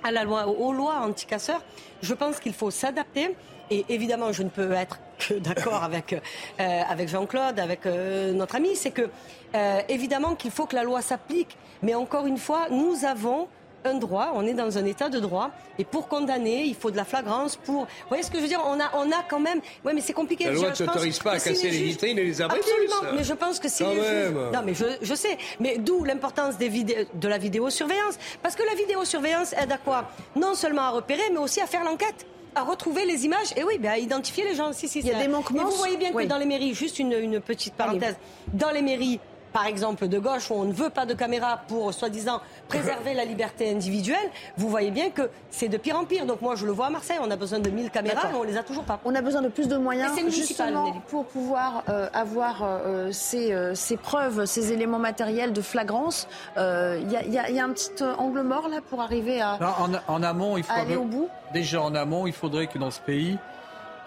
Speaker 8: à la loi, aux lois anti-casseurs, je pense qu'il faut s'adapter. Et évidemment, je ne peux être que <laughs> d'accord avec, euh, avec Jean-Claude, avec euh, notre ami, c'est que euh, évidemment qu'il faut que la loi s'applique. Mais encore une fois, nous avons un droit, on est dans un état de droit, et pour condamner, il faut de la flagrance. Pour, vous voyez ce que je veux dire On a, on a quand même. Oui, mais c'est compliqué.
Speaker 3: La loi ne s'autorise pas à casser les vitrines et les abris.
Speaker 8: Absolument. Mais je pense que si. Non, mais je, je sais. Mais d'où l'importance des de la vidéosurveillance, parce que la vidéosurveillance aide à quoi? Non seulement à repérer, mais aussi à faire l'enquête à retrouver les images et oui, à identifier les gens. Si, si,
Speaker 1: il y a des manquements.
Speaker 8: vous voyez bien que dans les mairies, juste une, une petite parenthèse, dans les mairies, par exemple, de gauche, où on ne veut pas de caméra pour, soi-disant, préserver la liberté individuelle, vous voyez bien que c'est de pire en pire. Donc moi, je le vois à Marseille, on a besoin de 1000 caméras, mais on les a toujours pas.
Speaker 1: On a besoin de plus de moyens, justement, pour pouvoir euh, avoir euh, ces, euh, ces, preuves, ces éléments matériels de flagrance. Il y, y, a un petit angle mort, là, pour arriver à,
Speaker 5: en, amont, il
Speaker 1: aller au bout?
Speaker 5: Déjà, en amont, il faudrait que dans ce pays,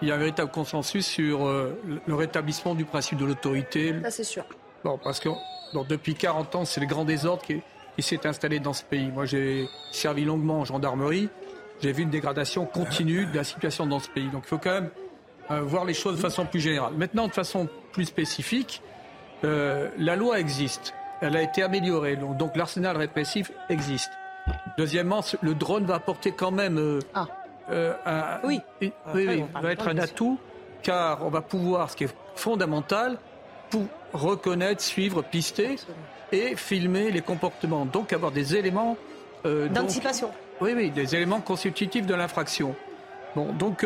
Speaker 5: il y ait un véritable consensus sur le rétablissement du principe de l'autorité.
Speaker 1: Ça, c'est sûr.
Speaker 5: Bon, parce que depuis 40 ans, c'est le grand désordre qui, s'est installé dans ce pays. Moi, j'ai servi longuement en gendarmerie. J'ai vu une dégradation continue de la situation dans ce pays. Donc, il faut quand même euh, voir les choses de façon plus générale. Maintenant, de façon plus spécifique, euh, la loi existe. Elle a été améliorée. Donc, donc l'arsenal répressif existe. Deuxièmement, le drone va apporter quand même euh,
Speaker 1: ah.
Speaker 5: un, oui. oui, va être un atout, car on va pouvoir, ce qui est fondamental, pour reconnaître, suivre, pister et filmer les comportements. Donc avoir des éléments
Speaker 8: D'anticipation.
Speaker 5: Oui, oui, des éléments constitutifs de l'infraction. Bon, donc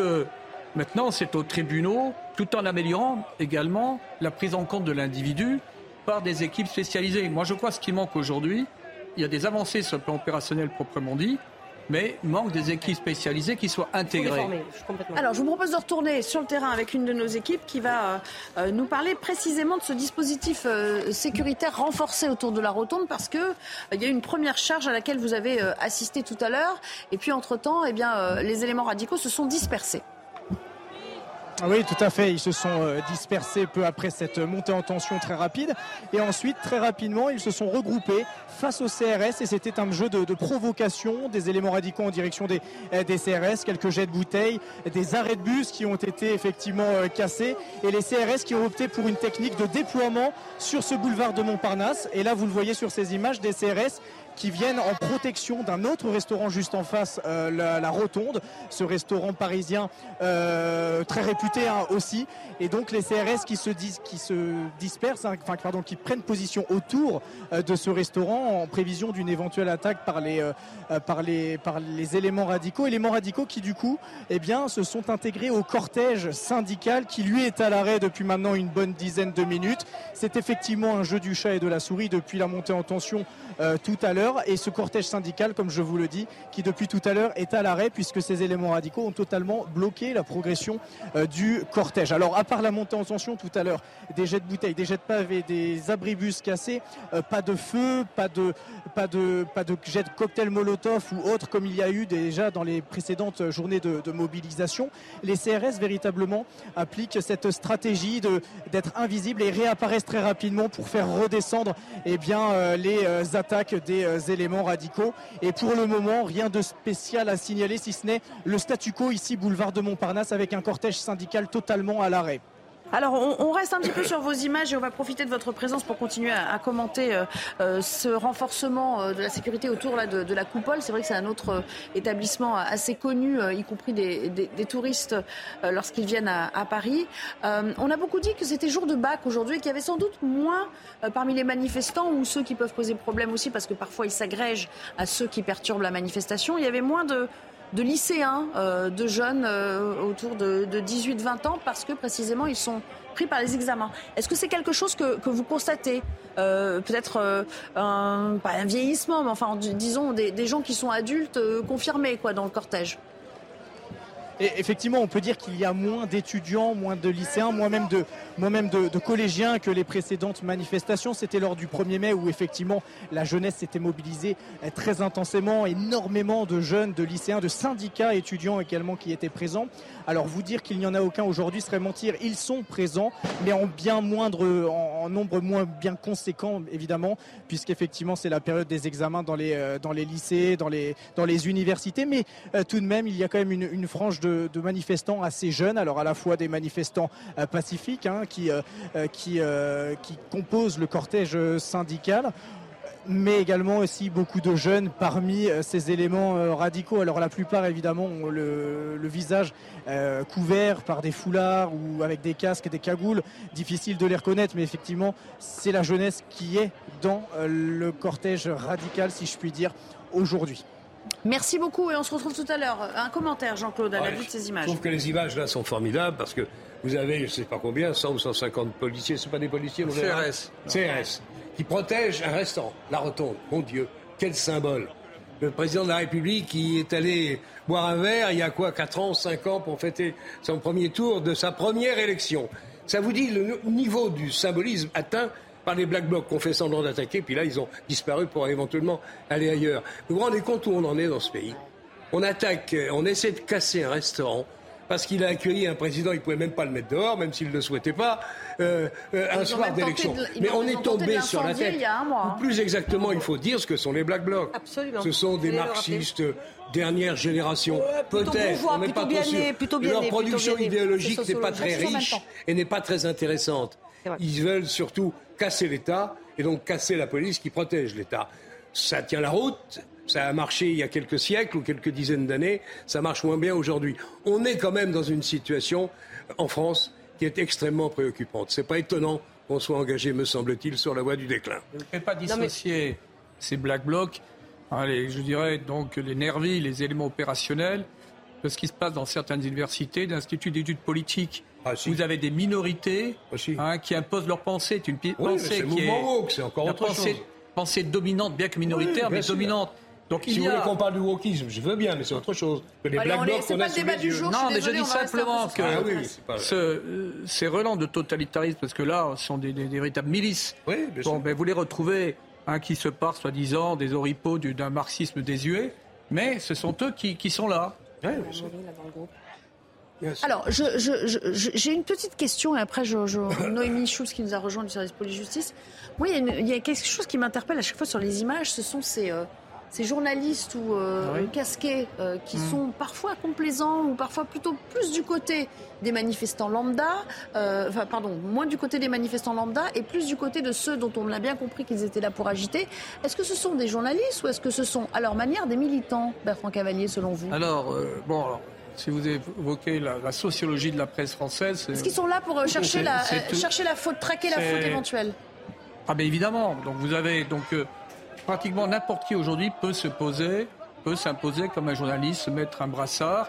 Speaker 5: maintenant, c'est aux tribunaux, tout en améliorant également la prise en compte de l'individu par des équipes spécialisées. Moi, je crois que ce qui manque aujourd'hui, il y a des avancées sur le plan opérationnel proprement dit, mais il manque des équipes spécialisées qui soient intégrées.
Speaker 1: Alors, je vous propose de retourner sur le terrain avec une de nos équipes qui va euh, euh, nous parler précisément de ce dispositif euh, sécuritaire renforcé autour de la rotonde parce que il y a une première charge à laquelle vous avez assisté tout à l'heure et puis entre-temps, eh bien, les éléments radicaux se sont dispersés.
Speaker 10: Ah oui, tout à fait. Ils se sont euh, dispersés peu après cette montée en tension très rapide. Et ensuite, très rapidement, ils se sont regroupés face au CRS. Et c'était un jeu de, provocation, des éléments radicaux en direction des, euh, des, CRS, quelques jets de bouteilles, des arrêts de bus qui ont été effectivement euh, cassés. Et les CRS qui ont opté pour une technique de déploiement sur ce boulevard de Montparnasse. Et là, vous le voyez sur ces images, des CRS qui viennent en protection d'un autre restaurant juste en face, euh, la, Rotonde, ce restaurant parisien euh, très réputé hein, aussi. Et donc les CRS qui se, qui se dispersent, hein, enfin pardon, qui prennent position autour euh, de ce restaurant en prévision d'une éventuelle attaque par les, par les, par les éléments radicaux. Éléments radicaux qui du coup, eh bien, se sont intégrés au cortège syndical qui lui est à l'arrêt depuis maintenant une bonne dizaine de minutes. C'est effectivement un jeu du chat et de la souris depuis la montée en tension tout à l'heure et ce cortège syndical, comme je vous le dis, qui depuis tout à l'heure est à l'arrêt puisque ces éléments radicaux ont totalement bloqué la progression euh, du cortège. Alors à part la montée en tension tout à l'heure, des jets de bouteilles, des jets de pavés, des abribus cassés, euh, pas de feu, pas de, pas de, pas de jets de cocktail Molotov ou autre comme il y a eu déjà dans les précédentes journées de, mobilisation. Les CRS véritablement appliquent cette stratégie d'être invisibles et réapparaissent très rapidement pour faire redescendre eh bien, euh, les attaques des éléments radicaux. Et pour le moment, rien de spécial à signaler, si ce n'est le statu quo ici, boulevard de Montparnasse, avec un cortège syndical totalement à l'arrêt.
Speaker 1: Alors, on, reste un petit peu sur vos images et on va profiter de votre présence pour continuer à, commenter euh, euh, ce renforcement euh, de la sécurité autour là, de, la coupole. C'est vrai que c'est un autre établissement assez connu, y compris des, touristes lorsqu'ils viennent à, Paris. on a beaucoup dit que c'était jour de bac aujourd'hui et qu'il y avait sans doute moins parmi les manifestants ou ceux qui peuvent poser problème aussi parce que parfois ils s'agrègent à ceux qui perturbent la manifestation. Il y avait moins de, de lycéens, euh, de jeunes euh, autour de, 18-20 ans, parce que précisément ils sont pris par les examens. Est-ce que c'est quelque chose que, vous constatez euh, Peut-être un, pas un vieillissement, mais enfin disons des, des gens qui sont adultes confirmés quoi, dans le cortège?
Speaker 10: Effectivement, on peut dire qu'il y a moins d'étudiants, moins de lycéens, moins même de, moi-même de, collégiens que les précédentes manifestations. C'était lors du 1er mai où effectivement la jeunesse s'était mobilisée euh, très intensément, énormément de jeunes, de lycéens, de syndicats étudiants également qui étaient présents. Alors vous dire qu'il n'y en a aucun aujourd'hui serait mentir. Ils sont présents, mais en bien moindre, en, nombre moins bien conséquent évidemment, puisqu'effectivement c'est la période des examens dans les, euh, dans les lycées, dans les, dans les universités. Mais euh, tout de même, il y a quand même une, frange de, manifestants assez jeunes. Alors à la fois des manifestants pacifiques, hein, qui, euh, euh, euh, qui composent le cortège syndical mais également aussi beaucoup de jeunes parmi ces éléments radicaux. Alors la plupart évidemment ont le, visage couvert par des foulards ou avec des casques, des cagoules, difficile de les reconnaître, mais effectivement c'est la jeunesse qui est dans le cortège radical, si je puis dire, aujourd'hui.
Speaker 1: Merci beaucoup et on se retrouve tout à l'heure. Un commentaire, Jean-Claude, à la vue de ces images.
Speaker 3: Je trouve que les images là sont formidables parce que vous avez, je ne sais pas combien, 100 ou 150 policiers, ce pas des policiers,
Speaker 5: CRS.
Speaker 3: CRS, qui protègent un restaurant, la Rotonde. Mon Dieu, quel symbole. Le président de la République qui est allé boire un verre il y a quoi, 4 ans, 5 ans pour fêter son premier tour de sa première élection. Ça vous dit le niveau du symbolisme atteint par les Black Blocs qu'on fait semblant d'attaquer, puis là, ils ont disparu pour éventuellement aller ailleurs. Vous vous rendez compte où on en est dans ce pays? On attaque, on essaie de casser un restaurant parce qu'il a accueilli un président, il ne pouvait même pas le mettre dehors, même s'il ne le souhaitait pas, euh, euh, un soir d'élection. Mais on est tombé sur la tête. Ou plus exactement, il faut dire ce que sont les Black Blocs.
Speaker 8: Absolument.
Speaker 3: Ce sont des marxistes dernière génération. Peut-être,
Speaker 8: on n'est pas trop sûr.
Speaker 3: Leur production idéologique n'est pas très riche et n'est pas très intéressante. Ils veulent surtout casser l'État et donc casser la police qui protège l'État. Ça tient la route, ça a marché il y a quelques siècles ou quelques dizaines d'années, ça marche moins bien aujourd'hui. On est quand même dans une situation en France qui est extrêmement préoccupante. Ce n'est pas étonnant qu'on soit engagé, me semble-t-il, sur la voie du déclin.
Speaker 5: Je ne peux pas dissocier ces Black Blocs Allez, je dirais donc les nervis, les éléments opérationnels de ce qui se passe dans certaines universités, d'instituts d'études politiques.
Speaker 3: Ah, si.
Speaker 5: Vous avez des minorités
Speaker 3: Ah, si.
Speaker 5: hein, qui imposent leur pensée. C'est une pi-
Speaker 3: Oui,
Speaker 5: pensée
Speaker 3: c'est
Speaker 5: qui est
Speaker 3: woke, c'est encore autre
Speaker 5: pensée,
Speaker 3: chose.
Speaker 5: pensée dominante, bien que minoritaire,
Speaker 3: Oui, bien
Speaker 5: mais
Speaker 3: sûr.
Speaker 5: dominante. Donc
Speaker 3: Si
Speaker 5: il
Speaker 3: vous voulez
Speaker 5: a...
Speaker 3: qu'on parle du wokisme, je veux bien, mais c'est autre chose. Que les
Speaker 1: Allez,
Speaker 3: black qu'on
Speaker 1: pas
Speaker 3: a
Speaker 1: le
Speaker 3: sous
Speaker 1: débat du jour.
Speaker 5: Non, mais je dis simplement que.
Speaker 3: Ah oui, pas-
Speaker 5: ce, euh, ces relents de totalitarisme, parce que là, ce sont des, des- des véritables milices.
Speaker 3: Oui, bien
Speaker 5: Bon,
Speaker 3: sûr.
Speaker 5: ben, vous les retrouvez, hein, qui se partent, soi-disant, des oripeaux du- d'un marxisme désuet, mais ce sont eux qui, qui sont là.
Speaker 3: Bien sûr.
Speaker 1: Alors, je- je- je- je- j'ai une petite question et après, je, je- <coughs> Noémie Schulz qui nous a rejoint du service police-justice. Moi, il y, a une- il y a quelque chose qui m'interpelle à chaque fois sur les images, ce sont ces, euh, ces journalistes ou euh,
Speaker 5: Oui.
Speaker 1: casqués euh, qui
Speaker 5: Mm.
Speaker 1: sont parfois complaisants ou parfois plutôt plus du côté des manifestants lambda, euh, enfin pardon, moins du côté des manifestants lambda et plus du côté de ceux dont on a bien compris qu'ils étaient là pour agiter. Est-ce que ce sont des journalistes ou est-ce que ce sont à leur manière des militants, Bertrand Cavalier, selon vous?
Speaker 5: Alors, bon, alors, si vous évoquez la, la sociologie de la presse française, c'est-
Speaker 1: Est-ce qu'ils sont là pour <laughs> chercher la, chercher la faute, traquer la faute éventuelle?
Speaker 5: Ah ben évidemment. Donc vous avez donc euh, pratiquement n'importe qui aujourd'hui peut se poser, peut s'imposer comme un journaliste, se mettre un brassard.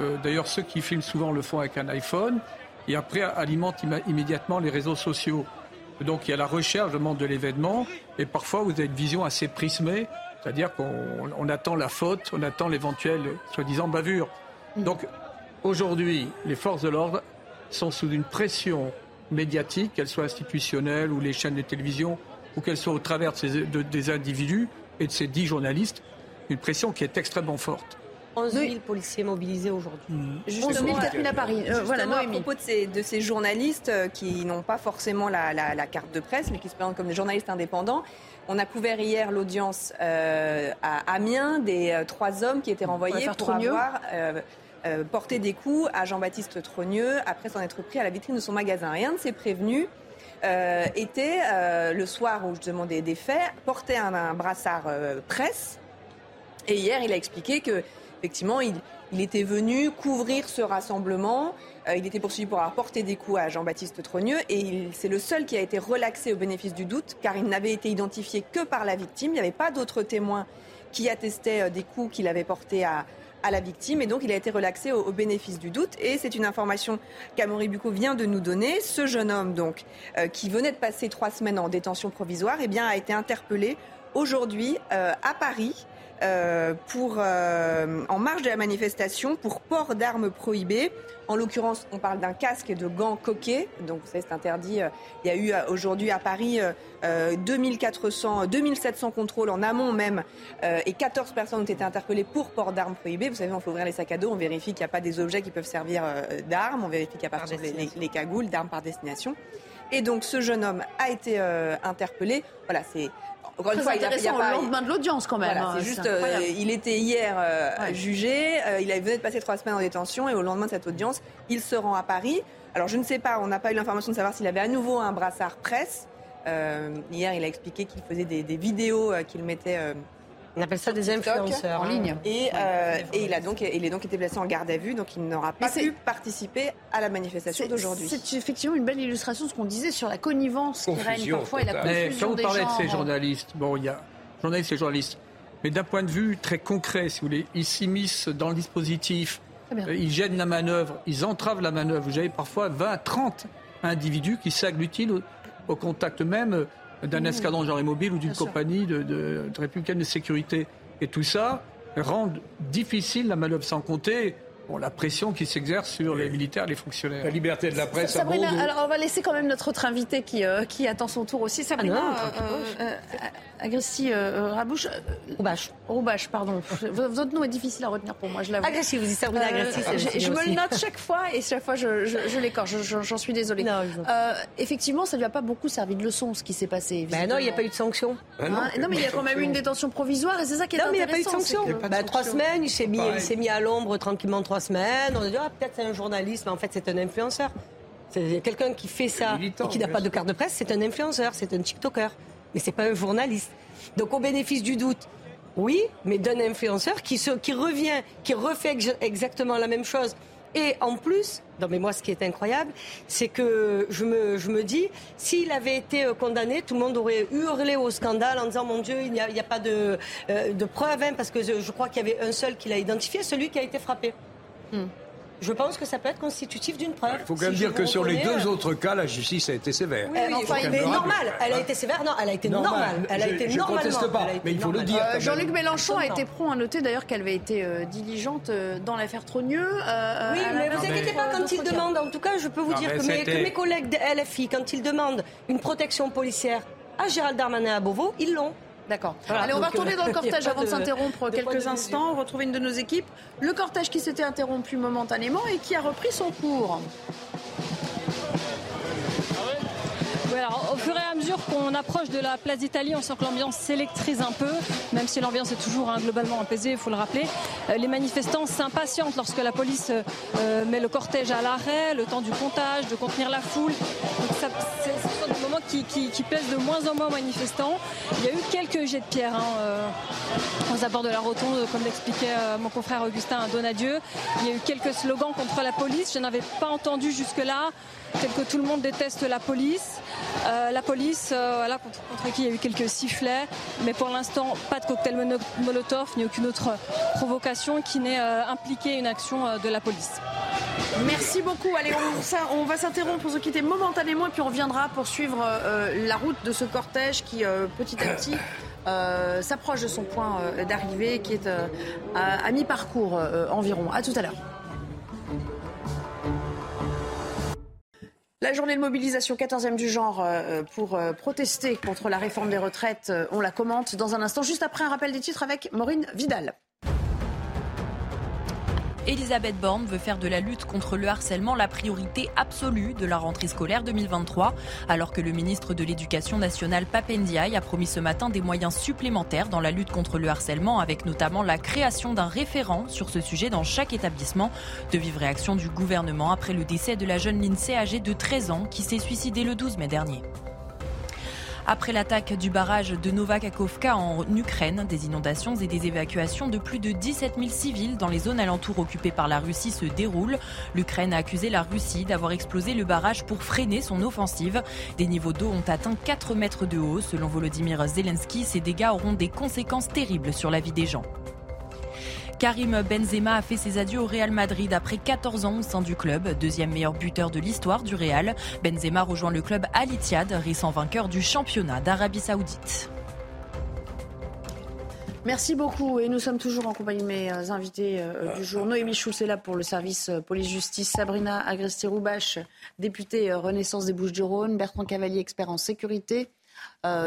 Speaker 5: Euh, D'ailleurs, ceux qui filment souvent le font avec un iPhone et après alimentent immédiatement les réseaux sociaux. Donc il y a la recherche demande de l'événement et parfois vous avez une vision assez prismée, c'est-à-dire qu'on on attend la faute, on attend l'éventuelle soi-disant bavure. Donc aujourd'hui, les forces de l'ordre sont sous une pression médiatique, qu'elle soit institutionnelle ou les chaînes de télévision, ou qu'elle soit au travers de ces- de- des individus et de ces dix journalistes, une pression qui est extrêmement forte.
Speaker 8: 11 000 policiers mobilisés aujourd'hui.
Speaker 1: 11 000, 4 000 à Paris. Euh, voilà,
Speaker 12: Justement, à propos de ces, de ces journalistes euh, qui n'ont pas forcément la, la- la carte de presse, mais qui se présentent comme des journalistes indépendants, on a couvert hier l'audience euh, à Amiens des euh, trois hommes qui étaient renvoyés pour
Speaker 1: Trogneux.
Speaker 12: avoir euh, euh, porté des coups à Jean-Baptiste Trogneux après s'en être pris à la vitrine de son magasin. Et un de ces prévenus euh, était, euh, le soir où je demandais des faits, portait un, brassard euh, presse et hier, il a expliqué que effectivement, il, il était venu couvrir ce rassemblement. Il était poursuivi pour avoir porté des coups à Jean-Baptiste Trogneux et c'est le seul qui a été relaxé au bénéfice du doute car il n'avait été identifié que par la victime. Il n'y avait pas d'autres témoins qui attestaient des coups qu'il avait portés à, à la victime et donc il a été relaxé au, bénéfice du doute et c'est une information qu'Amaury Bucco vient de nous donner. Ce jeune homme donc euh, qui venait de passer trois semaines en détention provisoire eh bien, a été interpellé aujourd'hui euh, à Paris euh, pour, euh, en marge de la manifestation pour port d'armes prohibées. En l'occurrence, on parle d'un casque et de gants coquets. Donc, vous savez, c'est interdit. Euh, Il y a eu euh, aujourd'hui à Paris euh, euh, 2400, 2700 contrôles en amont même. euh, et 14 personnes ont été interpellées pour port d'armes prohibées. Vous savez, on faut ouvrir les sacs à dos, on vérifie qu'il n'y a pas des objets qui peuvent servir d'armes, on vérifie qu'il n'y a pas les, les- les cagoules d'armes par destination. Et donc, ce jeune homme a été euh, interpellé. Voilà, c'est. Encore une fois, il a- pas-
Speaker 1: au lendemain de l'audience quand même.
Speaker 12: voilà,
Speaker 1: hein,
Speaker 12: c'est juste, euh, il était hier euh,
Speaker 1: Ouais.
Speaker 12: jugé, euh, il venait de passer trois semaines en détention et au lendemain de cette audience, il se rend à Paris. Alors je ne sais pas, on n'a pas eu l'information de savoir s'il avait à nouveau un brassard presse. Euh, hier, il a expliqué qu'il faisait des, des vidéos qu'il mettait.
Speaker 8: On appelle ça des influenceurs.
Speaker 1: en
Speaker 8: hein.
Speaker 1: ligne.
Speaker 12: Et, euh, et il a donc, il est donc été placé en garde à vue, donc il n'aura pas pu participer à la manifestation d'aujourd'hui.
Speaker 1: C'est effectivement une belle illustration de ce qu'on disait sur la connivence qui règne
Speaker 3: Confusion
Speaker 1: parfois et la
Speaker 3: totale.
Speaker 5: Mais
Speaker 1: confusion
Speaker 5: quand vous parlez de ces journalistes, bon, il y a journalistes et journalistes, mais d'un point de vue très concret, si vous voulez, ils s'immiscent dans le dispositif, ils gênent la manœuvre, ils entravent la manœuvre. Vous avez parfois 20, 30 individus qui s'agglutinent au, au contact même d'un escadron gendarmerie mobile ou d'une compagnie de, de, de républicaine de sécurité. Et tout ça rend difficile la manœuvre, sans compter bon, la pression qui s'exerce sur les militaires les fonctionnaires.
Speaker 3: La liberté de la presse à
Speaker 1: Sabrina,
Speaker 3: Bordeaux.
Speaker 1: alors on va laisser quand même notre autre invité qui, euh, qui attend son tour aussi. Sabrina
Speaker 8: Ah non,
Speaker 1: euh, euh, euh, Agressi euh, Rabouche, euh,
Speaker 8: Roubache.
Speaker 1: Roubache, pardon. Votre nom est difficile à retenir pour moi, je l'avoue.
Speaker 8: Agressif, vous dites Sabrina
Speaker 1: Euh,
Speaker 8: c'est
Speaker 1: je, me le note chaque fois et chaque fois je, je, je l'écorche. Je- je- J'en suis désolée.
Speaker 8: Non.
Speaker 1: Euh, effectivement, ça lui a pas beaucoup servi de leçon ce qui s'est passé.
Speaker 8: Ben non, il n'y a pas eu de sanction.
Speaker 3: Ah
Speaker 1: Hein, non, mais il y a quand même eu une détention provisoire et c'est ça qui est
Speaker 8: Non, mais il n'y a pas eu de
Speaker 1: intéressant.
Speaker 8: sanction. Bah, trois semaines, il s'est mis,
Speaker 3: Pareil.
Speaker 8: il s'est mis à l'ombre tranquillement trois semaines. On a dit, ah, peut-être c'est un journaliste, mais en fait, c'est un influenceur. C'est quelqu'un qui fait ça
Speaker 3: militant,
Speaker 8: et qui n'a pas de carte de presse, c'est un influenceur, c'est un TikToker. Mais c'est pas un journaliste. Donc, au bénéfice du doute, oui, mais d'un influenceur qui, se, qui revient, qui refait ex- exactement la même chose Et en plus, non mais moi ce qui est incroyable, c'est que je me, je me dis, s'il avait été euh, condamné, tout le monde aurait hurlé au scandale en disant mon Dieu, il n'y a, a, pas de, euh, de preuves, hein, parce que je, je crois qu'il y avait un seul qui l'a identifié, celui qui a été frappé. Hmm je pense que ça peut être constitutif d'une preuve.
Speaker 3: Il faut quand même dire que sur les deux euh, autres cas, la justice a été sévère.
Speaker 8: Oui, mais normal. Elle a été sévère. Non, elle a été normale. Elle a été
Speaker 3: je,
Speaker 8: normalement.
Speaker 3: Je conteste pas, mais il faut le dire.
Speaker 1: Euh, Jean-Luc Mélenchon a été prompt à noter d'ailleurs qu'elle avait été euh, diligente dans l'affaire Trogneux.
Speaker 8: oui, mais vous inquiétez pas quand il demande. En tout cas, je peux vous dire que mes, que mes collègues de LFI, quand ils demandent une protection policière à Gérald Darmanin à Beauvau, ils l'ont.
Speaker 1: D'accord. Allez, on va retourner dans le <laughs> cortège avant de, s'interrompre quelques instants, retrouver une de nos équipes. Le cortège qui s'était interrompu momentanément et qui a repris son cours.
Speaker 4: au fur et à mesure qu'on approche de la place d'Italie, on sent que l'ambiance s'électrise un peu, même si l'ambiance est toujours hein, globalement apaisée, il faut le rappeler. Euh, les manifestants s'impatientent lorsque la police euh, met le cortège à l'arrêt, le temps du comptage, de contenir la foule. ce sont des moments qui, plaisent de moins en moins aux manifestants. Il y a eu quelques jets de pierre hein, euh, aux abords de la rotonde, comme l'expliquait mon confrère Augustin Donadieu. Il y a eu quelques slogans contre la police. Je n'avais pas entendu jusque-là tel que tout le monde déteste la police. Euh, la police, euh, voilà, contre, qui il y a eu quelques sifflets, mais pour l'instant, pas de cocktail Molotov ni aucune autre provocation qui n'ait euh, impliqué une action de la police.
Speaker 1: Merci beaucoup. Allez, on, va s'interrompre pour se quitter momentanément et puis on reviendra pour suivre la route de ce cortège qui, petit à petit, s'approche de son point d'arrivée qui est à, mi-parcours environ. À tout à l'heure. La journée de mobilisation 14e du genre euh, pour euh, protester contre la réforme des retraites, euh, on la commente dans un instant, juste après un rappel des titres avec Maureen Vidal.
Speaker 2: Elisabeth Borne veut faire de la lutte contre le harcèlement la priorité absolue de la rentrée scolaire 2023, alors que le ministre de l'Éducation nationale Papendiaï a promis ce matin des moyens supplémentaires dans la lutte contre le harcèlement, avec notamment la création d'un référent sur ce sujet dans chaque établissement. De vive réaction du gouvernement après le décès de la jeune Lindsay âgée de 13 ans qui s'est suicidée le 12 mai dernier. Après l'attaque du barrage de Novakakovka en Ukraine, des inondations et des évacuations de plus de 17 000 civils dans les zones alentours occupées par la Russie se déroulent. L'Ukraine a accusé la Russie d'avoir explosé le barrage pour freiner son offensive. Des niveaux d'eau ont atteint 4 mètres de haut. Selon Volodymyr Zelensky, ces dégâts auront des conséquences terribles sur la vie des gens. Karim Benzema a fait ses adieux au Real Madrid après 14 ans au sein du club, deuxième meilleur buteur de l'histoire du Real. Benzema rejoint le club Al Ittihad, récent vainqueur du championnat d'Arabie Saoudite.
Speaker 1: Merci beaucoup et nous sommes toujours en compagnie de mes euh, invités euh, du jour. Noémie Schulz là pour le service euh, police-justice, Sabrina Agresti-Roubache, députée Renaissance des Bouches-du-Rhône, Bertrand Cavalier, expert en sécurité,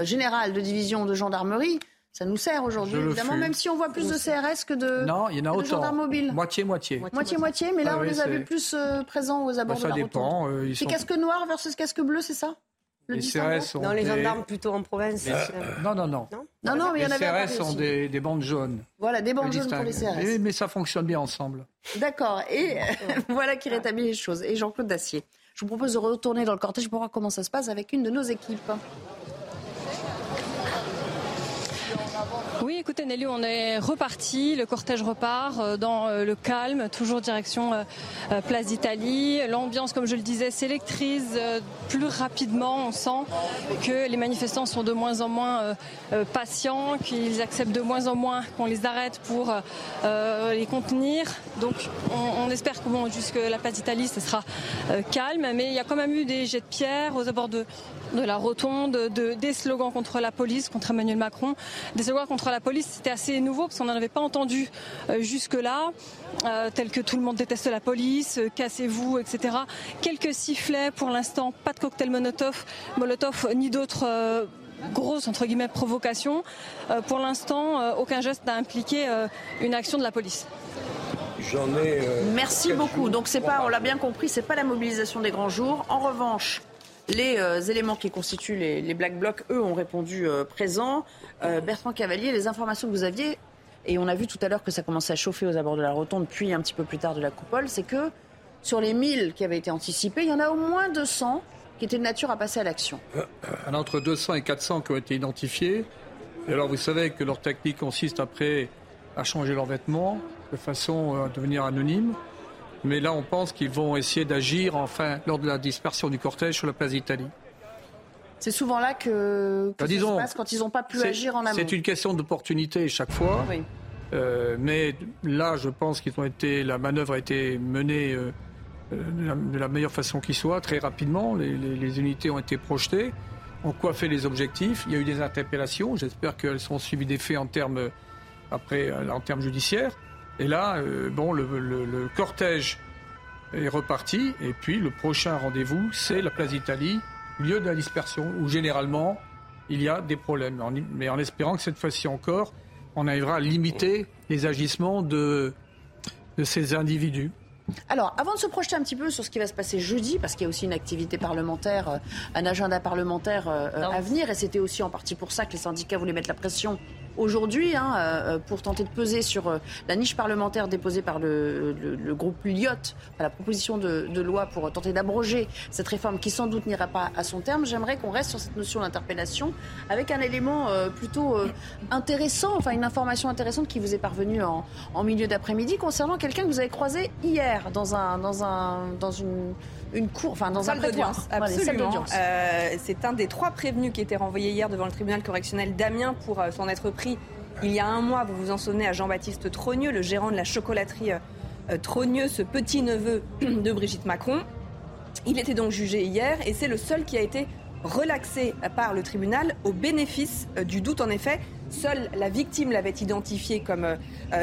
Speaker 1: général de division de gendarmerie ça nous sert aujourd'hui, évidemment, même si on voit plus de CRS que de,
Speaker 5: non, il y en a
Speaker 1: gendarmes mobiles.
Speaker 5: Moitié-moitié.
Speaker 1: Moitié-moitié, mais là, ah on les a vus plus euh, présents aux abords
Speaker 5: bah,
Speaker 1: de la
Speaker 5: dépend. Euh,
Speaker 1: c'est casque noir versus casque bleu, c'est ça?
Speaker 5: Le les CRS sont
Speaker 8: Non, les gendarmes plutôt en province.
Speaker 5: non, non, non.
Speaker 1: Non, non, mais il y en
Speaker 5: avait Les CRS sont des, des, bandes jaunes.
Speaker 1: Voilà, des bandes jaunes pour les CRS.
Speaker 5: Mais, mais, ça fonctionne bien ensemble.
Speaker 1: D'accord. Et <laughs> voilà qui rétablit les choses. Et Jean-Claude Dacier. Je vous propose de retourner dans le cortège pour voir comment ça se passe avec une de nos équipes.
Speaker 4: Oui, écoutez Nelly, on est reparti, le cortège repart euh, dans euh, le calme, toujours direction euh, Place d'Italie. L'ambiance, comme je le disais, s'électrise plus rapidement. On sent que les manifestants sont de moins en moins patients, qu'ils acceptent de moins en moins qu'on les arrête pour les contenir. Donc on, espère que bon, jusque la Place d'Italie, ce sera calme, mais il y a quand même eu des jets de pierre aux abords de de la rotonde, de, des slogans contre la police, contre Emmanuel Macron. Des slogans contre la police, c'était assez nouveau parce qu'on n'en avait pas entendu euh, jusque-là, euh, tels que tout le monde déteste la police, euh, cassez-vous, etc. Quelques sifflets pour l'instant, pas de cocktail Molotov, Molotov ni d'autres grosses entre guillemets provocations. pour l'instant, aucun geste n'a impliqué une action de la police.
Speaker 1: J'en ai. Merci beaucoup. Donc c'est pas, on l'a bien compris, c'est pas la mobilisation des grands jours. En revanche, les euh, éléments qui constituent les, Black Blocs, eux, ont répondu euh, présent. Euh, Bertrand Cavalier, les informations que vous aviez, et on a vu tout à l'heure que ça commençait à chauffer aux abords de la rotonde, puis un petit peu plus tard de la coupole, c'est que sur les 1000 qui avaient été anticipés, il y en a au moins 200 qui étaient de nature à passer à l'action.
Speaker 5: En a entre 200 et 400 qui ont été identifiés. Alors vous savez que leur technique consiste après à changer leurs vêtements de façon à devenir anonymes. Mais là, on pense qu'ils vont essayer d'agir, enfin, lors de la dispersion du cortège sur la place d'Italie.
Speaker 1: C'est souvent là que, que
Speaker 5: Bah,
Speaker 1: ça se passe quand ils n'ont pas pu agir en amont.
Speaker 5: C'est une question d'opportunité chaque fois.
Speaker 1: Oui.
Speaker 5: Euh, mais là, je pense qu'ils ont été, la manœuvre a été menée euh, euh, de, la, de la meilleure façon qui soit, très rapidement. Les, les- les unités ont été projetées, ont coiffé les objectifs. Il y a eu des interpellations. J'espère qu'elles sont suivies des faits en termes, après, en termes judiciaires. Et là, euh, bon, le, le- le cortège est reparti. Et puis, le prochain rendez-vous, c'est la place d'Italie, lieu de la dispersion, où généralement, il y a des problèmes. En- Mais en espérant que cette fois-ci encore, on arrivera à limiter les agissements de, de ces individus.
Speaker 1: Alors, avant de se projeter un petit peu sur ce qui va se passer jeudi, parce qu'il y a aussi une activité parlementaire, euh, un agenda parlementaire euh, à venir, et c'était aussi en partie pour ça que les syndicats voulaient mettre la pression aujourd'hui, hein, euh, pour tenter de peser sur euh, la niche parlementaire déposée par le, le- le groupe Lyot, enfin, la proposition de, de loi pour tenter d'abroger cette réforme qui sans doute n'ira pas à son terme. J'aimerais qu'on reste sur cette notion d'interpellation avec un élément euh, plutôt euh, intéressant, enfin une information intéressante qui vous est parvenue en, en milieu d'après-midi concernant quelqu'un que vous avez croisé hier dans un dans un dans une une cour, enfin dans
Speaker 12: salle
Speaker 1: un
Speaker 12: d'audience.
Speaker 1: Voilà, salle
Speaker 12: Absolument. Euh, c'est un des trois prévenus qui était renvoyé hier devant le tribunal correctionnel d'Amiens pour euh, s'en être pris il y a un mois. Vous vous en souvenez à Jean-Baptiste Trogneux, le gérant de la chocolaterie euh, euh, Trogneux, ce petit neveu de Brigitte Macron. Il était donc jugé hier et c'est le seul qui a été relaxé par le tribunal au bénéfice euh, du doute. En effet, seule la victime l'avait identifié comme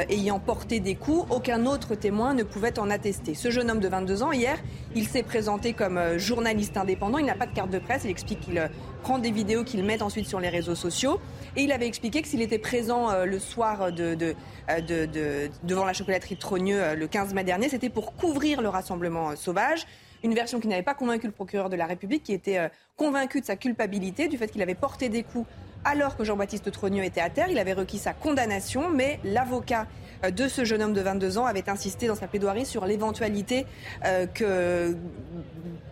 Speaker 12: ayant porté des coups. Aucun autre témoin ne pouvait en attester. Ce jeune homme de 22 ans, hier, il s'est présenté comme journaliste indépendant. Il n'a pas de carte de presse. Il explique qu'il prend des vidéos qu'il met ensuite sur les réseaux sociaux. Et il avait expliqué que s'il était présent euh, le soir de, euh, de- de- devant la chocolaterie Trogneux euh, le 15 mai dernier, c'était pour couvrir le rassemblement euh, sauvage. Une version qui n'avait pas convaincu le procureur de la République, qui était euh, convaincu de sa culpabilité, du fait qu'il avait porté des coups alors que Jean-Baptiste Trogneux était à terre. Il avait requis sa condamnation, mais l'avocat euh, de ce jeune homme de 22 ans avait insisté dans sa plaidoirie sur l'éventualité euh, que,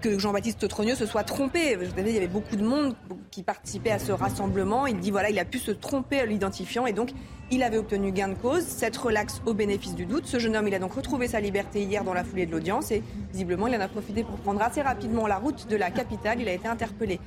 Speaker 12: que Jean-Baptiste Trogneux se soit trompé. Vous savez, il y avait beaucoup de monde qui participait à ce rassemblement. Il dit voilà, il a pu se tromper à l'identifiant et donc il avait obtenu gain de cause, cette relaxe au bénéfice du doute. Ce jeune homme, il a donc retrouvé sa liberté hier dans la foulée de l'audience et visiblement, il en a profité pour prendre assez rapidement la route de la capitale. Il a été interpellé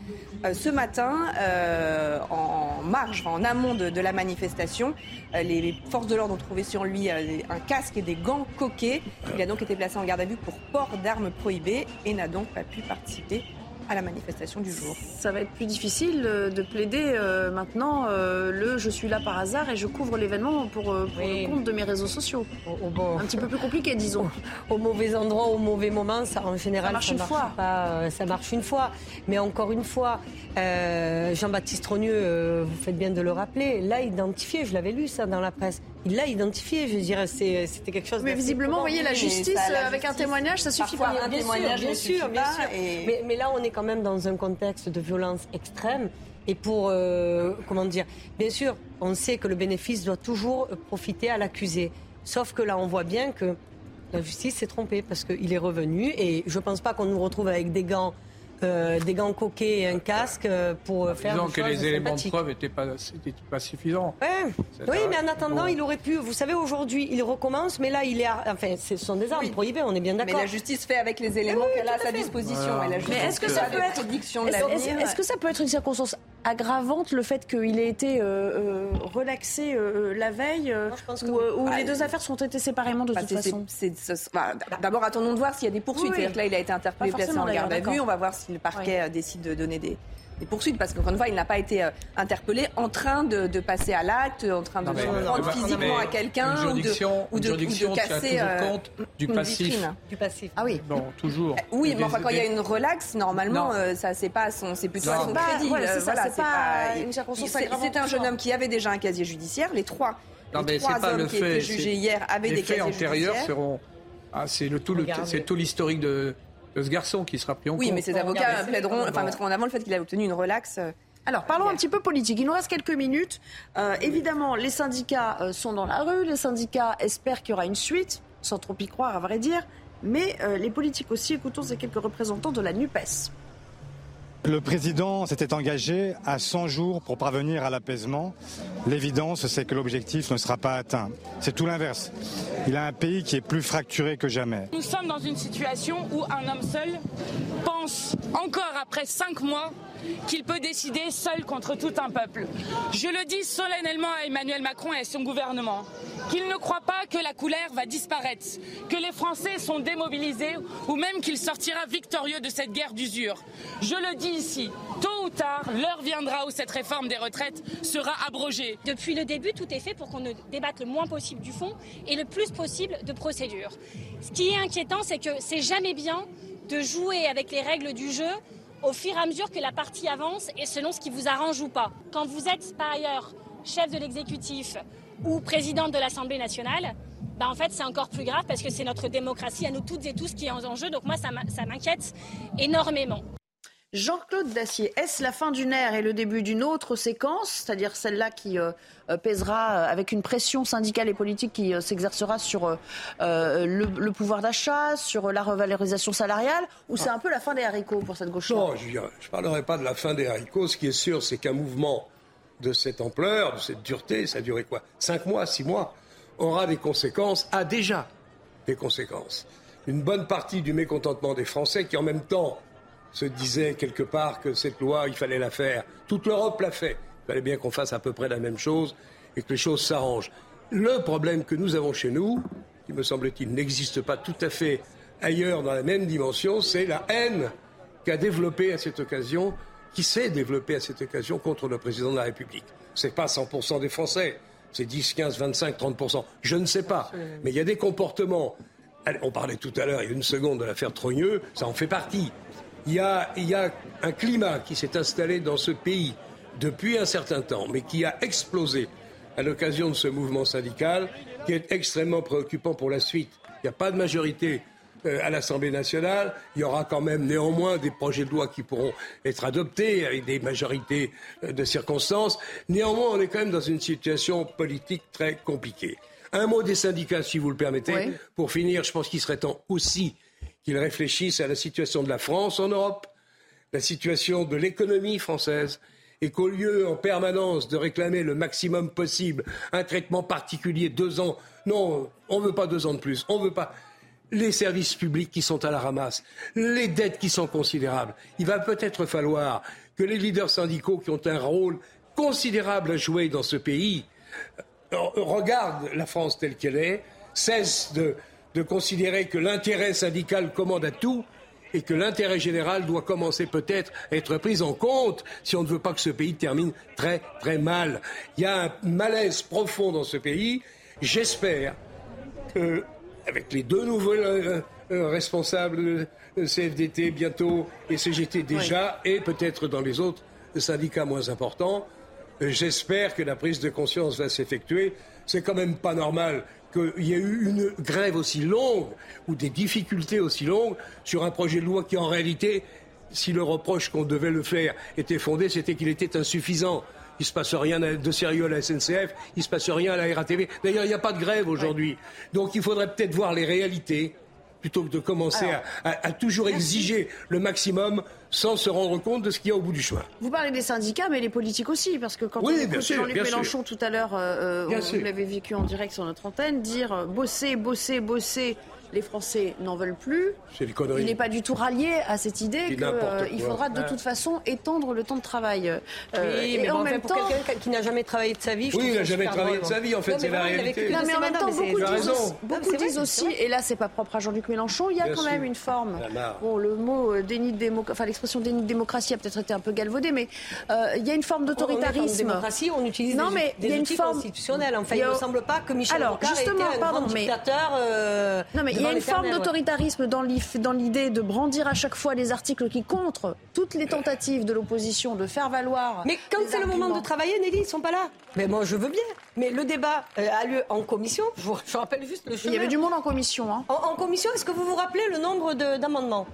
Speaker 12: euh, ce matin euh, en marge, en amont de, la manifestation. Euh, les, forces de l'ordre ont trouvé sur lui un casque et des gants coquets. Il a donc été placé en garde à vue pour port d'armes prohibées et n'a donc pas pu participer à la manifestation du jour.
Speaker 1: Ça va être plus difficile euh, de plaider euh, maintenant euh, le je suis là par hasard et je couvre l'événement pour, le compte de mes réseaux sociaux. Un petit peu plus compliqué, disons.
Speaker 8: Au mauvais endroit, au mauvais moment, ça en général
Speaker 1: Ça marche une fois.
Speaker 8: pas, ça marche une fois. Mais encore une fois, euh, Jean-Baptiste Trogneux, euh, vous faites bien de le rappeler, l'a identifié. Je l'avais lu ça dans la presse. Il l'a identifié. Je veux dire, c'était quelque chose.
Speaker 1: Mais visiblement, vous voyez, la justice,
Speaker 8: ça, la
Speaker 1: avec un témoignage, ça suffit pas.
Speaker 8: un
Speaker 1: Bien
Speaker 8: témoignage
Speaker 1: sûr, bien sûr,
Speaker 8: pas.
Speaker 1: bien sûr.
Speaker 8: Et- Mais, mais là, on est quand même dans un contexte de violence extrême. Et pour, euh, comment dire, bien sûr, on sait que le bénéfice doit toujours profiter à l'accusé. Sauf que là, on voit bien que la justice s'est trompée parce qu'il est revenu. Et je ne pense pas qu'on nous retrouve avec des gants, euh, des gants coquets et un casque euh, pour faire
Speaker 5: Disons que les éléments de preuve n'étaient pas, suffisants.
Speaker 8: Ouais. Oui, mais en attendant,
Speaker 5: Bon.
Speaker 8: il aurait pu. Vous savez, aujourd'hui, il recommence, mais là, il est. à- Enfin, ce sont des armes prohibées, on est bien
Speaker 12: Mais
Speaker 8: d'accord.
Speaker 12: la justice fait avec les éléments
Speaker 8: Oui,
Speaker 12: qu'elle a à sa disposition.
Speaker 5: Voilà. Mais
Speaker 12: justice
Speaker 1: est-ce que ça peut être-
Speaker 12: prédictions de
Speaker 1: Est-ce
Speaker 12: l'avenir.
Speaker 1: est-ce que ça peut être une circonstance aggravante le fait qu'il ait été euh, euh, relaxé euh, la veille euh, ou, les deux affaires sont traitées séparément de
Speaker 12: Bah,
Speaker 1: toute façon?
Speaker 12: bah, D'abord, attendons de voir s'il y a des poursuites.
Speaker 1: Oui, oui.
Speaker 12: C'est-à-dire que là, il a été interpellé, placé en garde à vue. On va voir si le parquet euh, décide de donner des, des poursuites. Parce qu'encore une fois, il n'a pas été euh, interpellé en train de, de passer à l'acte, en train de se prendre physiquement à quelqu'un ou de, ou de, ou casser euh,
Speaker 5: compte du
Speaker 12: une
Speaker 5: passif.
Speaker 12: vitrine.
Speaker 8: Du passif.
Speaker 1: Ah oui.
Speaker 5: Bon, toujours.
Speaker 12: Oui, mais enfin, quand il y a une relaxe, normalement, euh, ça c'est pas à son, c'est plutôt
Speaker 5: Non.
Speaker 12: à son
Speaker 5: pas-
Speaker 12: crédit.
Speaker 1: voilà, c'est
Speaker 12: euh, voilà, un jeune homme qui avait déjà un casier judiciaire. Les trois,
Speaker 5: Non,
Speaker 12: les
Speaker 5: mais
Speaker 12: trois
Speaker 5: c'est pas
Speaker 12: hommes
Speaker 5: le
Speaker 12: qui
Speaker 5: fait.
Speaker 12: étaient jugés hier avaient
Speaker 5: les
Speaker 12: des
Speaker 5: faits
Speaker 12: casiers
Speaker 5: antérieurs seront. Ah, c'est le tout, l'historique de ce garçon qui sera pris en
Speaker 12: Oui,
Speaker 5: compte.
Speaker 12: mais ces
Speaker 8: Bon,
Speaker 12: avocats plaideront, enfin, mettront en avant le fait qu'il a obtenu une relaxe. euh,
Speaker 1: Alors, parlons un petit peu politique. Il nous reste quelques minutes. Euh, évidemment, les syndicats euh, sont dans la rue. Les syndicats espèrent qu'il y aura une suite, sans trop y croire, à vrai dire. Mais euh, les politiques aussi, écoutons ces quelques représentants de la NUPES.
Speaker 13: Le président s'était engagé à 100 jours pour parvenir à l'apaisement. L'évidence, c'est que l'objectif ne sera pas atteint. C'est tout l'inverse. Il a un pays qui est plus fracturé que jamais.
Speaker 14: Nous sommes dans une situation où un homme seul pense encore après cinq mois qu'il peut décider seul contre tout un peuple. Je le dis solennellement à Emmanuel Macron et à son gouvernement, qu'il ne croit pas que la couleur va disparaître, que les Français sont démobilisés ou même qu'il sortira victorieux de cette guerre d'usure. Je le dis ici, tôt ou tard, l'heure viendra où cette réforme des retraites sera abrogée.
Speaker 15: Depuis le début, tout est fait pour qu'on ne débatte le moins possible du fond et le plus possible de procédure. Ce qui est inquiétant, c'est que c'est jamais bien de jouer avec les règles du jeu au fur et à mesure que la partie avance et selon ce qui vous arrange ou pas. Quand vous êtes par ailleurs chef de l'exécutif ou présidente de l'Assemblée nationale, bah en fait c'est encore plus grave parce que c'est notre démocratie à nous toutes et tous qui est en jeu. Donc moi ça m'inquiète énormément.
Speaker 1: Jean-Claude Dacier, est-ce la fin d'une ère et le début d'une autre séquence, c'est-à-dire celle-là qui euh, euh, pèsera euh, avec une pression syndicale et politique qui s'exercera sur le, pouvoir d'achat, sur la revalorisation salariale, ou c'est un peu la fin des haricots pour cette gauche-là?
Speaker 3: Non, je ne parlerai pas de la fin des haricots. Ce qui est sûr, c'est qu'un mouvement de cette ampleur, de cette dureté, ça a duré quoi? Cinq mois, six mois, aura des conséquences, a déjà des conséquences. Une bonne partie du mécontentement des Français qui, en même temps, se disait quelque part que cette loi, il fallait la faire. Toute l'Europe l'a fait. Il fallait bien qu'on fasse à peu près la même chose et que les choses s'arrangent. Le problème que nous avons chez nous, qui me semble-t-il n'existe pas tout à fait ailleurs dans la même dimension, c'est la haine qu'a développée à cette occasion, qui s'est développée à cette occasion contre le président de la République. Ce n'est pas 100% des Français, c'est 10, 15, 25, 30%. Je ne sais pas. Mais il y a des comportements. On parlait tout à l'heure, il y a une seconde, de l'affaire Trogneux, ça en fait partie il y a, un climat qui s'est installé dans ce pays depuis un certain temps, mais qui a explosé à l'occasion de ce mouvement syndical, qui est extrêmement préoccupant pour la suite. Il n'y a pas de majorité euh, à l'Assemblée nationale. Il y aura quand même néanmoins des projets de loi qui pourront être adoptés avec des majorités euh, de circonstances. Néanmoins, on est quand même dans une situation politique très compliquée. Un mot des syndicats, si vous le permettez. Pour finir, je pense qu'il serait temps aussi qu'ils réfléchissent à la situation de la France en Europe, la situation de l'économie française, et qu'au lieu en permanence de réclamer le maximum possible un traitement particulier, deux ans, non, on ne veut pas deux ans de plus, on ne veut pas les services publics qui sont à la ramasse, les dettes qui sont considérables. Il va peut-être falloir que les leaders syndicaux qui ont un rôle considérable à jouer dans ce pays euh, regardent la France telle qu'elle est, cessent de de considérer que l'intérêt syndical commande à tout et que l'intérêt général doit commencer peut-être à être pris en compte si on ne veut pas que ce pays termine très très mal. Il y a un malaise profond dans ce pays. J'espère que, avec les deux nouveaux euh, euh, responsables de CFDT bientôt et CGT déjà, et peut-être dans les autres syndicats moins importants, euh, j'espère que la prise de conscience va s'effectuer. C'est quand même pas normal qu'il y ait eu une grève aussi longue ou des difficultés aussi longues sur un projet de loi qui, en réalité, si le reproche qu'on devait le faire était fondé, c'était qu'il était insuffisant. Il ne se passe rien de sérieux à la SNCF, il ne se passe rien à la RATV. D'ailleurs, il n'y a pas de grève aujourd'hui. Donc il faudrait peut-être voir les réalités plutôt que de commencer à, toujours exiger le maximum sans se rendre compte de ce qu'il y a au bout du chemin.
Speaker 1: Vous parlez des syndicats, mais les politiques aussi, parce que quand on écoute Jean-Luc Mélenchon tout à l'heure, euh, euh vous l'avez vécu en direct sur notre antenne, dire euh, bosser, bosser, bosser les Français n'en veulent plus. Il n'est pas du tout rallié à cette idée qu'il euh, faudra de toute façon étendre le temps de travail.
Speaker 8: Euh, oui, mais en même temps, pour quelqu'un qui n'a jamais travaillé de sa vie,
Speaker 3: je oui, il n'a jamais travaillé de sa vie. En fait, c'est la réalité.
Speaker 1: Non, mais en même temps, beaucoup disent, aussi, et là, c'est pas propre à Jean-Luc Mélenchon, il y a quand même une forme. Bon, le mot euh, déni de démocratie, enfin l'expression déni de démocratie a peut-être été un peu galvaudé, mais il y a une forme d'autoritarisme.
Speaker 8: démocratie, on utilise non, mais des, il y a une forme constitutionnelle. Enfin, il ne semble pas que Michel Rocard ait été un grand dictateur.
Speaker 1: Non, mais il y a une forme d'autoritarisme dans l'idée de brandir à chaque fois les articles qui contre toutes les tentatives de l'opposition de faire valoir.
Speaker 8: Mais quand c'est le moment de travailler, Nelly, ils sont pas là. Mais moi, je veux bien. Mais le débat euh, a lieu en commission. Je vous rappelle juste le chemin.
Speaker 1: Il y avait du monde en commission. Hein.
Speaker 8: En, commission, est-ce que vous vous rappelez le nombre d'amendements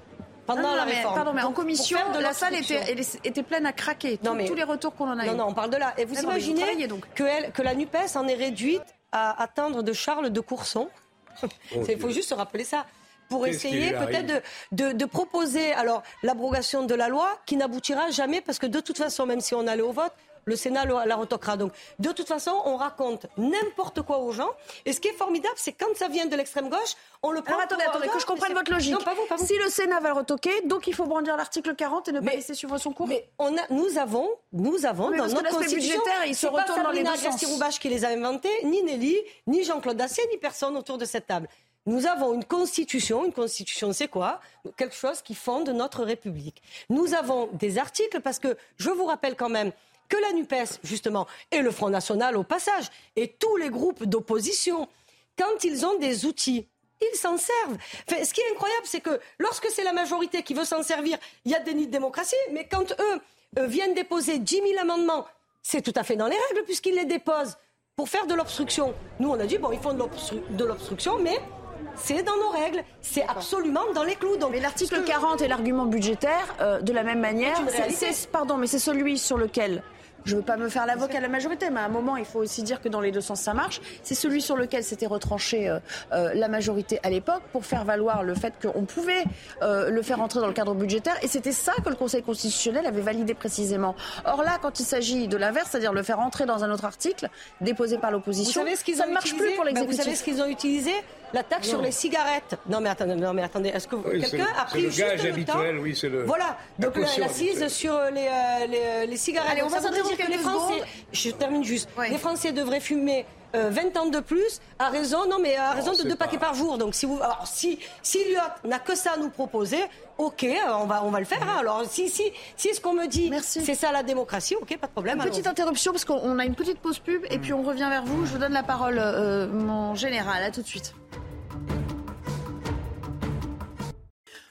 Speaker 8: pendant la réforme.
Speaker 1: pardon, mais en commission, de la salle était, était, pleine à craquer. Non, mais, tous les retours qu'on en a eu.
Speaker 8: Non, non, on parle de là. Et vous imaginez donc. Que, elle, que la NUPES en est réduite à atteindre de Charles de Courson il faut juste se rappeler ça. pour essayer peut-être de, de, proposer alors l'abrogation de la loi qui n'aboutira jamais parce que de toute façon, même si on allait au vote, le Sénat la retoquera. Donc, de toute façon, on raconte n'importe quoi aux gens. Et ce qui est formidable, c'est quand ça vient de l'extrême gauche, on le prend.
Speaker 1: Alors, attendez, attendez, que je comprenne votre logique. Non, pas vous, pas vous. Si le Sénat va le retoquer, donc il faut brandir l'article 40 et ne pas laisser suivre son cours.
Speaker 8: Mais on a, nous avons, nous avons dans notre constitution,
Speaker 1: budgétaire, il se retourne dans les deux
Speaker 8: sens. qui les a inventés, ni Nelly, ni Jean-Claude Dacier, ni personne autour de cette table. Nous avons une constitution. Une constitution, c'est quoi? Quelque chose qui fonde notre République. Nous avons des articles parce que je vous rappelle quand même que la NUPES, justement, et le Front National au passage, et tous les groupes d'opposition, quand ils ont des outils, ils s'en servent. ce qui est incroyable, c'est que lorsque c'est la majorité qui veut s'en servir, il y a déni de démocratie, mais quand eux euh, viennent déposer 10 000 amendements, c'est tout à fait dans les règles puisqu'ils les déposent pour faire de l'obstruction. Nous, on a dit, bon, ils font de l'obstruction, mais c'est dans nos règles, c'est absolument dans les clous.
Speaker 1: Donc, mais l'article 40 et l'argument budgétaire, euh, de la même manière, c'est, pardon, mais c'est celui sur lequel je ne veux pas me faire l'avocat à la majorité, mais à un moment, il faut aussi dire que dans les deux sens, ça marche. C'est celui sur lequel s'était retranchée euh, euh, la majorité à l'époque pour faire valoir le fait qu'on pouvait euh, le faire entrer dans le cadre budgétaire. Et c'était ça que le Conseil constitutionnel avait validé précisément. Or là, quand il s'agit de l'inverse, c'est-à-dire le faire entrer dans un autre article déposé par l'opposition, ça ne marche plus pour l'exécutif.
Speaker 8: vous savez ce qu'ils ont utilisé la taxe sur les cigarettes. Non mais attendez, non mais attendez, est-ce que quelqu'un a pris le
Speaker 3: gage habituel, oui, c'est le.
Speaker 8: Voilà, donc l'assise sur les, les, les, cigarettes.
Speaker 1: Allez, on va s'intéresser
Speaker 8: que les Français, je termine juste, les Français devraient fumer 20 euh, ans de plus à raison, non mais à raison de deux paquets par jour. Donc si vous, alors, si si n'a que ça à nous proposer, ok, euh, on va on va le faire. Hein. Alors si si si ce qu'on me dit, c'est ça la démocratie, ok, pas de problème.
Speaker 1: Une petite interruption parce qu'on a une petite pause pub et puis on revient vers vous. Je vous donne la parole, euh, mon général. À tout de suite.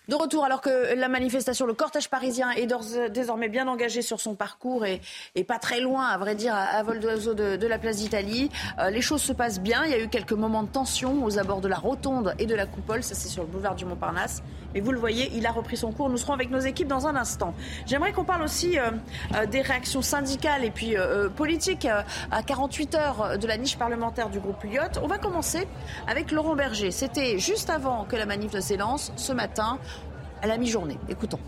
Speaker 1: De retour, alors que la manifestation, le cortège parisien est désormais bien engagé sur son parcours et, pas très loin, à vrai dire, à, vol d'oiseau de, la place d'Italie. Euh, les choses se passent bien. Il y a eu quelques moments de tension aux abords de la rotonde et de la coupole. Ça, c'est sur le boulevard du Montparnasse. Mais vous le voyez, il a repris son cours. Nous serons avec nos équipes dans un instant. J'aimerais qu'on parle aussi euh, euh, des réactions syndicales et puis politiques à 48 heures de la niche parlementaire du groupe Lyotte. On va commencer avec Laurent Berger. C'était juste avant que la manif s'élance ce matin à la mi-journée. Écoutons.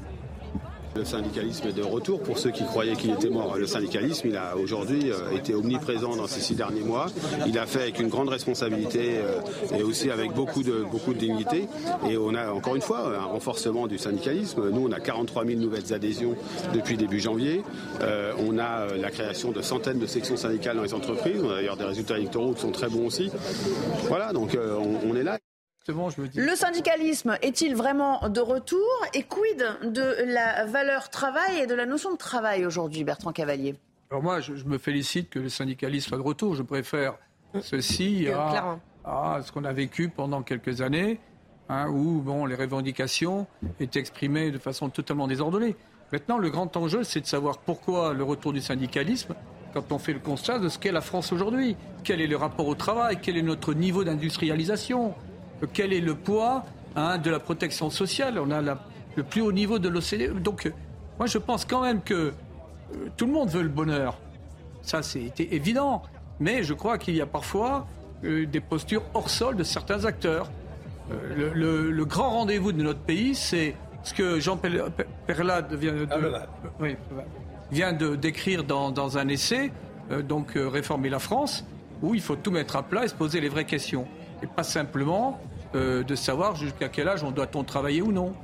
Speaker 7: Le syndicalisme est de retour pour ceux qui croyaient qu'il était mort. Le syndicalisme, il a aujourd'hui euh, été omniprésent dans ces six derniers mois. Il a fait avec une grande responsabilité euh, et aussi avec beaucoup de, beaucoup de dignité. Et on a encore une fois un renforcement du syndicalisme. Nous, on a 43 000 nouvelles adhésions depuis début janvier. Euh, on a la création de centaines de sections syndicales dans les entreprises. On a d'ailleurs des résultats électoraux qui sont très bons aussi. Voilà, donc on est là.
Speaker 1: Le syndicalisme est-il vraiment de retour Et quid de la valeur travail et de la notion de travail aujourd'hui, Bertrand Cavalier?
Speaker 5: Alors moi, je, me félicite que le syndicalisme soit de retour. Je préfère ceci à, ce qu'on a vécu pendant quelques années, hein, où bon, les revendications étaient exprimées de façon totalement désordonnée. Maintenant, le grand enjeu, c'est de savoir pourquoi le retour du syndicalisme quand on fait le constat de ce qu'est la France aujourd'hui. Quel est le rapport au travail? Quel est notre niveau d'industrialisation? Quel est le poids hein, de la protection sociale. On a le plus haut niveau de l'OCDE. Donc, moi, je pense quand même que euh, tout le monde veut le bonheur. Ça, c'est évident. Mais je crois qu'il y a parfois euh, des postures hors sol de certains acteurs. Euh, le, grand rendez-vous de notre pays, c'est ce que Jean Perlade vient de, vient de décrire dans, un essai, donc Réformer la France, où il faut tout mettre à plat et se poser les vraies questions et pas simplement euh, de savoir jusqu'à quel âge on doit-on travailler ou non.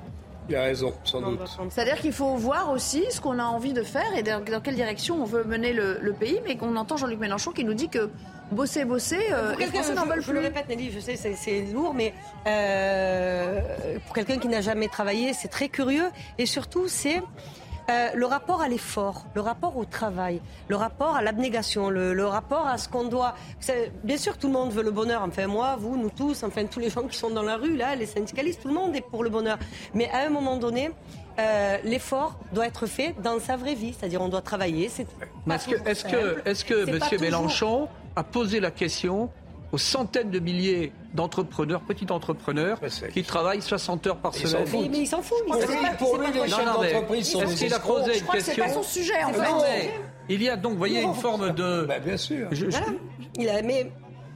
Speaker 3: Il a raison, sans doute.
Speaker 1: C'est-à-dire qu'il faut voir aussi ce qu'on a envie de faire et dans, quelle direction on veut mener le, pays, mais qu'on entend Jean-Luc Mélenchon qui nous dit que bosser, bosser, euh, les Français n'en veulent plus.
Speaker 8: Je le répète, Nelly, je sais, c'est lourd, mais euh, pour quelqu'un qui n'a jamais travaillé, c'est très curieux. Et surtout, c'est euh, le rapport à l'effort, le rapport au travail, le rapport à l'abnégation, le, rapport à ce qu'on doit. Bien sûr, tout le monde veut le bonheur. Enfin, moi, vous, nous tous, enfin, tous les gens qui sont dans la rue, là, les syndicalistes, tout le monde est pour le bonheur. Mais à un moment donné, euh, l'effort doit être fait dans sa vraie vie, c'est-à-dire on doit travailler.
Speaker 5: Est-ce que, est-ce que, est-ce que M. Mélenchon a posé la question aux centaines de milliers d'entrepreneurs, petits entrepreneurs, qui travaillent 60 heures par semaine.
Speaker 8: Mais, ils s'en foutent.
Speaker 3: Pour lui, les chefs d'entreprise sont
Speaker 5: Est-ce qu'il a posé une question
Speaker 1: C'est pas son sujet, en fait.
Speaker 5: Il y a donc, vous voyez, une forme de...
Speaker 3: Bah, bien sûr.
Speaker 8: Il a, mais...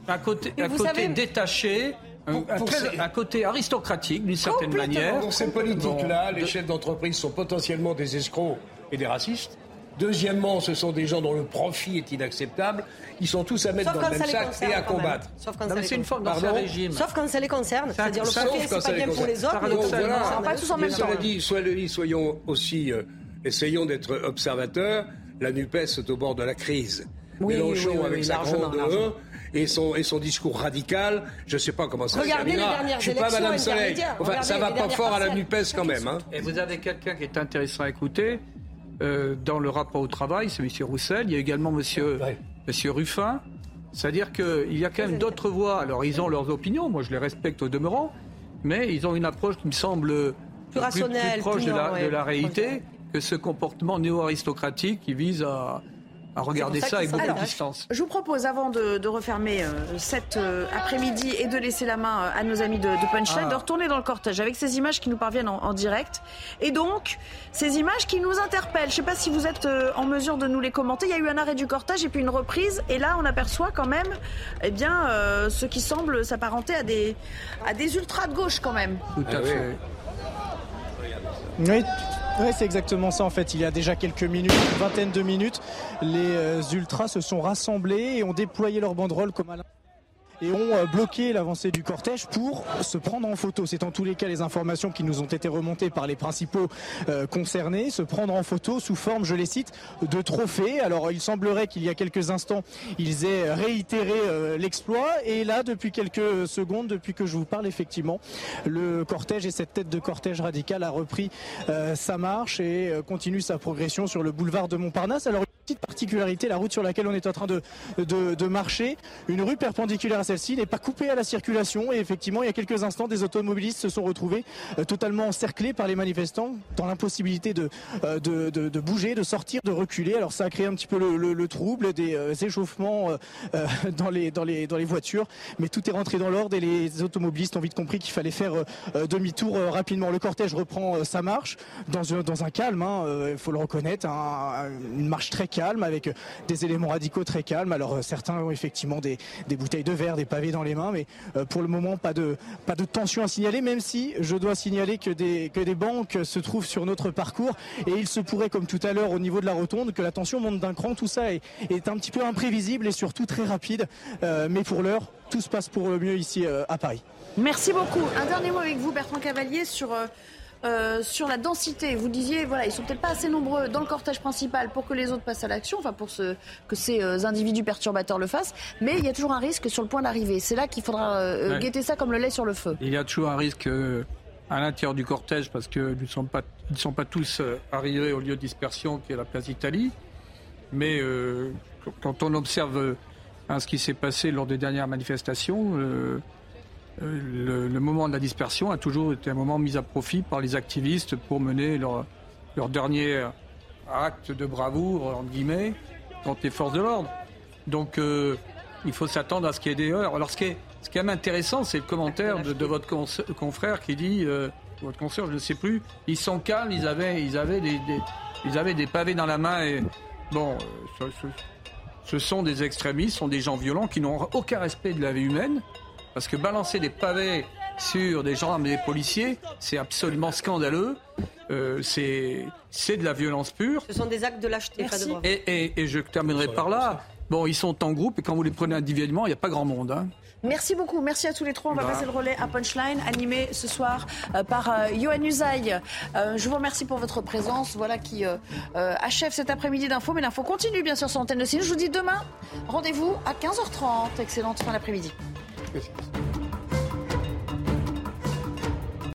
Speaker 5: Un côté, un côté détaché un, côté aristocratique d'une certaine manière.
Speaker 3: Dans ces politiques-là, les chefs d'entreprise sont potentiellement des escrocs et des racistes. Deuxièmement, ce sont des gens dont le profit est inacceptable. Ils sont tous à mettre dans le même sac et à combattre.
Speaker 8: Sauf quand, ça, une forme régime. Sauf quand ça les concerne. C'est-à-dire le profit, c'est pas bien pour les autres, mais
Speaker 3: voilà. pas tous en même temps. dit, soyons aussi, euh, essayons d'être observateurs. La NUPES est au bord de la crise. Mélenchon avec sa grande E et son, et son discours radical, je ne sais pas comment ça se terminera. Je ne suis pas Madame Soleil. Enfin, ça ne va pas fort à la NUPES quand même. Hein.
Speaker 5: Et vous avez quelqu'un qui est intéressant à écouter? Euh, dans le rapport au travail, c'est M. Roussel. Il y a également M. Monsieur Ruffin. C'est-à-dire qu'il y a quand même d'autres voix. Alors, ils ont leurs opinions, moi je les respecte au demeurant, mais ils ont une approche qui me semble plus, rationnelle, proche de, la, de la réalité que ce comportement néo-aristocratique qui vise à, à regarder ça, avec beaucoup de distance.
Speaker 1: Je vous propose, avant de, refermer euh, cet euh, après-midi et de laisser la main euh, à nos amis de, de Punchline, ah. de retourner dans le cortège avec ces images qui nous parviennent en, direct. Et donc, ces images qui nous interpellent. Je ne sais pas si vous êtes en mesure de nous les commenter. Il y a eu un arrêt du cortège et puis une reprise. Et là, on aperçoit quand même eh bien, ce qui semble s'apparenter à des, à des ultras de gauche quand même.
Speaker 5: Tout à ah fait.
Speaker 10: Oui. Oui, c'est exactement ça en fait. Il y a déjà quelques minutes, une vingtaine de minutes, les euh, ultras se sont rassemblés et ont déployé leurs banderoles comme à et ont euh, bloqué l'avancée du cortège pour se prendre en photo. C'est en tous les cas les informations qui nous ont été remontées par les principaux euh, concernés. Se prendre en photo sous forme, je les cite, de trophées. Alors il semblerait qu'il y a quelques instants, ils aient réitéré euh, l'exploit. Et là, depuis quelques secondes, depuis que je vous parle, effectivement, le cortège et cette tête de cortège radical a repris sa marche et continue sa progression sur le boulevard de Montparnasse. Alors petite particularité, la route sur laquelle on est en train de, marcher, une rue perpendiculaire à celle-ci n'est pas coupée à la circulation et effectivement il y a quelques instants des automobilistes se sont retrouvés euh, totalement encerclés par les manifestants dans l'impossibilité euh, de, bouger, de sortir, de reculer. Alors ça a créé un petit peu le, trouble, des euh, échauffements dans, les, dans, les, dans les voitures, mais tout est rentré dans l'ordre et les automobilistes ont vite compris qu'il fallait faire demi-tour rapidement. Le cortège reprend sa marche dans un, calme, il hein, faut le reconnaître, une marche très calme avec des éléments radicaux très calmes. Alors certains ont effectivement des, des bouteilles de verre, des pavé dans les mains, mais euh, pour le moment, pas de, pas de tension à signaler, même si je dois signaler que des, que des banques se trouvent sur notre parcours et il se pourrait, comme tout à l'heure au niveau de la rotonde, que la tension monte d'un cran. Tout ça est, est, un petit peu imprévisible et surtout très rapide, euh, mais pour l'heure, tout se passe pour le mieux ici euh, à Paris.
Speaker 1: Merci beaucoup. Un dernier mot avec vous, Bertrand Cavalier, sur euh, sur la densité, vous disiez, voilà, ils sont peut-être pas assez nombreux dans le cortège principal pour que les autres passent à l'action, enfin pour que ces euh, individus perturbateurs le fassent, mais il y a toujours un risque sur le point d'arrivée. C'est là qu'il faudra euh, guetter ça comme le lait sur le feu.
Speaker 5: Il y a toujours un risque à l'intérieur du cortège parce qu'ils ne sont pas, sont pas tous arrivés au lieu de dispersion qui est la place d'Italie. Mais quand on observe hein, ce qui s'est passé lors des dernières manifestations, euh, le, moment de la dispersion a toujours été un moment mis à profit par les activistes pour mener leur, dernier acte de bravoure, entre guillemets, contre les forces de l'ordre. Donc euh, il faut s'attendre à ce qu'il y ait des heures. Alors ce qui est, ce qui est intéressant, c'est le commentaire de, votre confrère qui dit, euh, votre consoeur, je ne sais plus, ils sont calmes, ils avaient, ils avaient, des, ils avaient des pavés dans la main. Et, bon, ce, ce sont des extrémistes, ce sont des gens violents qui n'ont aucun respect de la vie humaine. Parce que balancer des pavés sur des gendarmes et des policiers, c'est absolument scandaleux. Euh, c'est de la violence pure.
Speaker 8: Ce sont des actes de lâcheté.
Speaker 5: Et, et, je terminerai par là. Bon, ils sont en groupe et quand vous les prenez individuellement, il n'y a pas grand monde. Hein.
Speaker 1: Merci beaucoup, merci à tous les trois. On va passer le relais à Punchline, animé ce soir euh, par euh, Johan Usaï. je vous remercie pour votre présence. Voilà qui achève cet après-midi d'info. Mais l'info continue bien sûr sur l'antenne de CNews. Je vous dis demain, rendez-vous à 15h30. Excellente fin d'après-midi. Beşiktaş.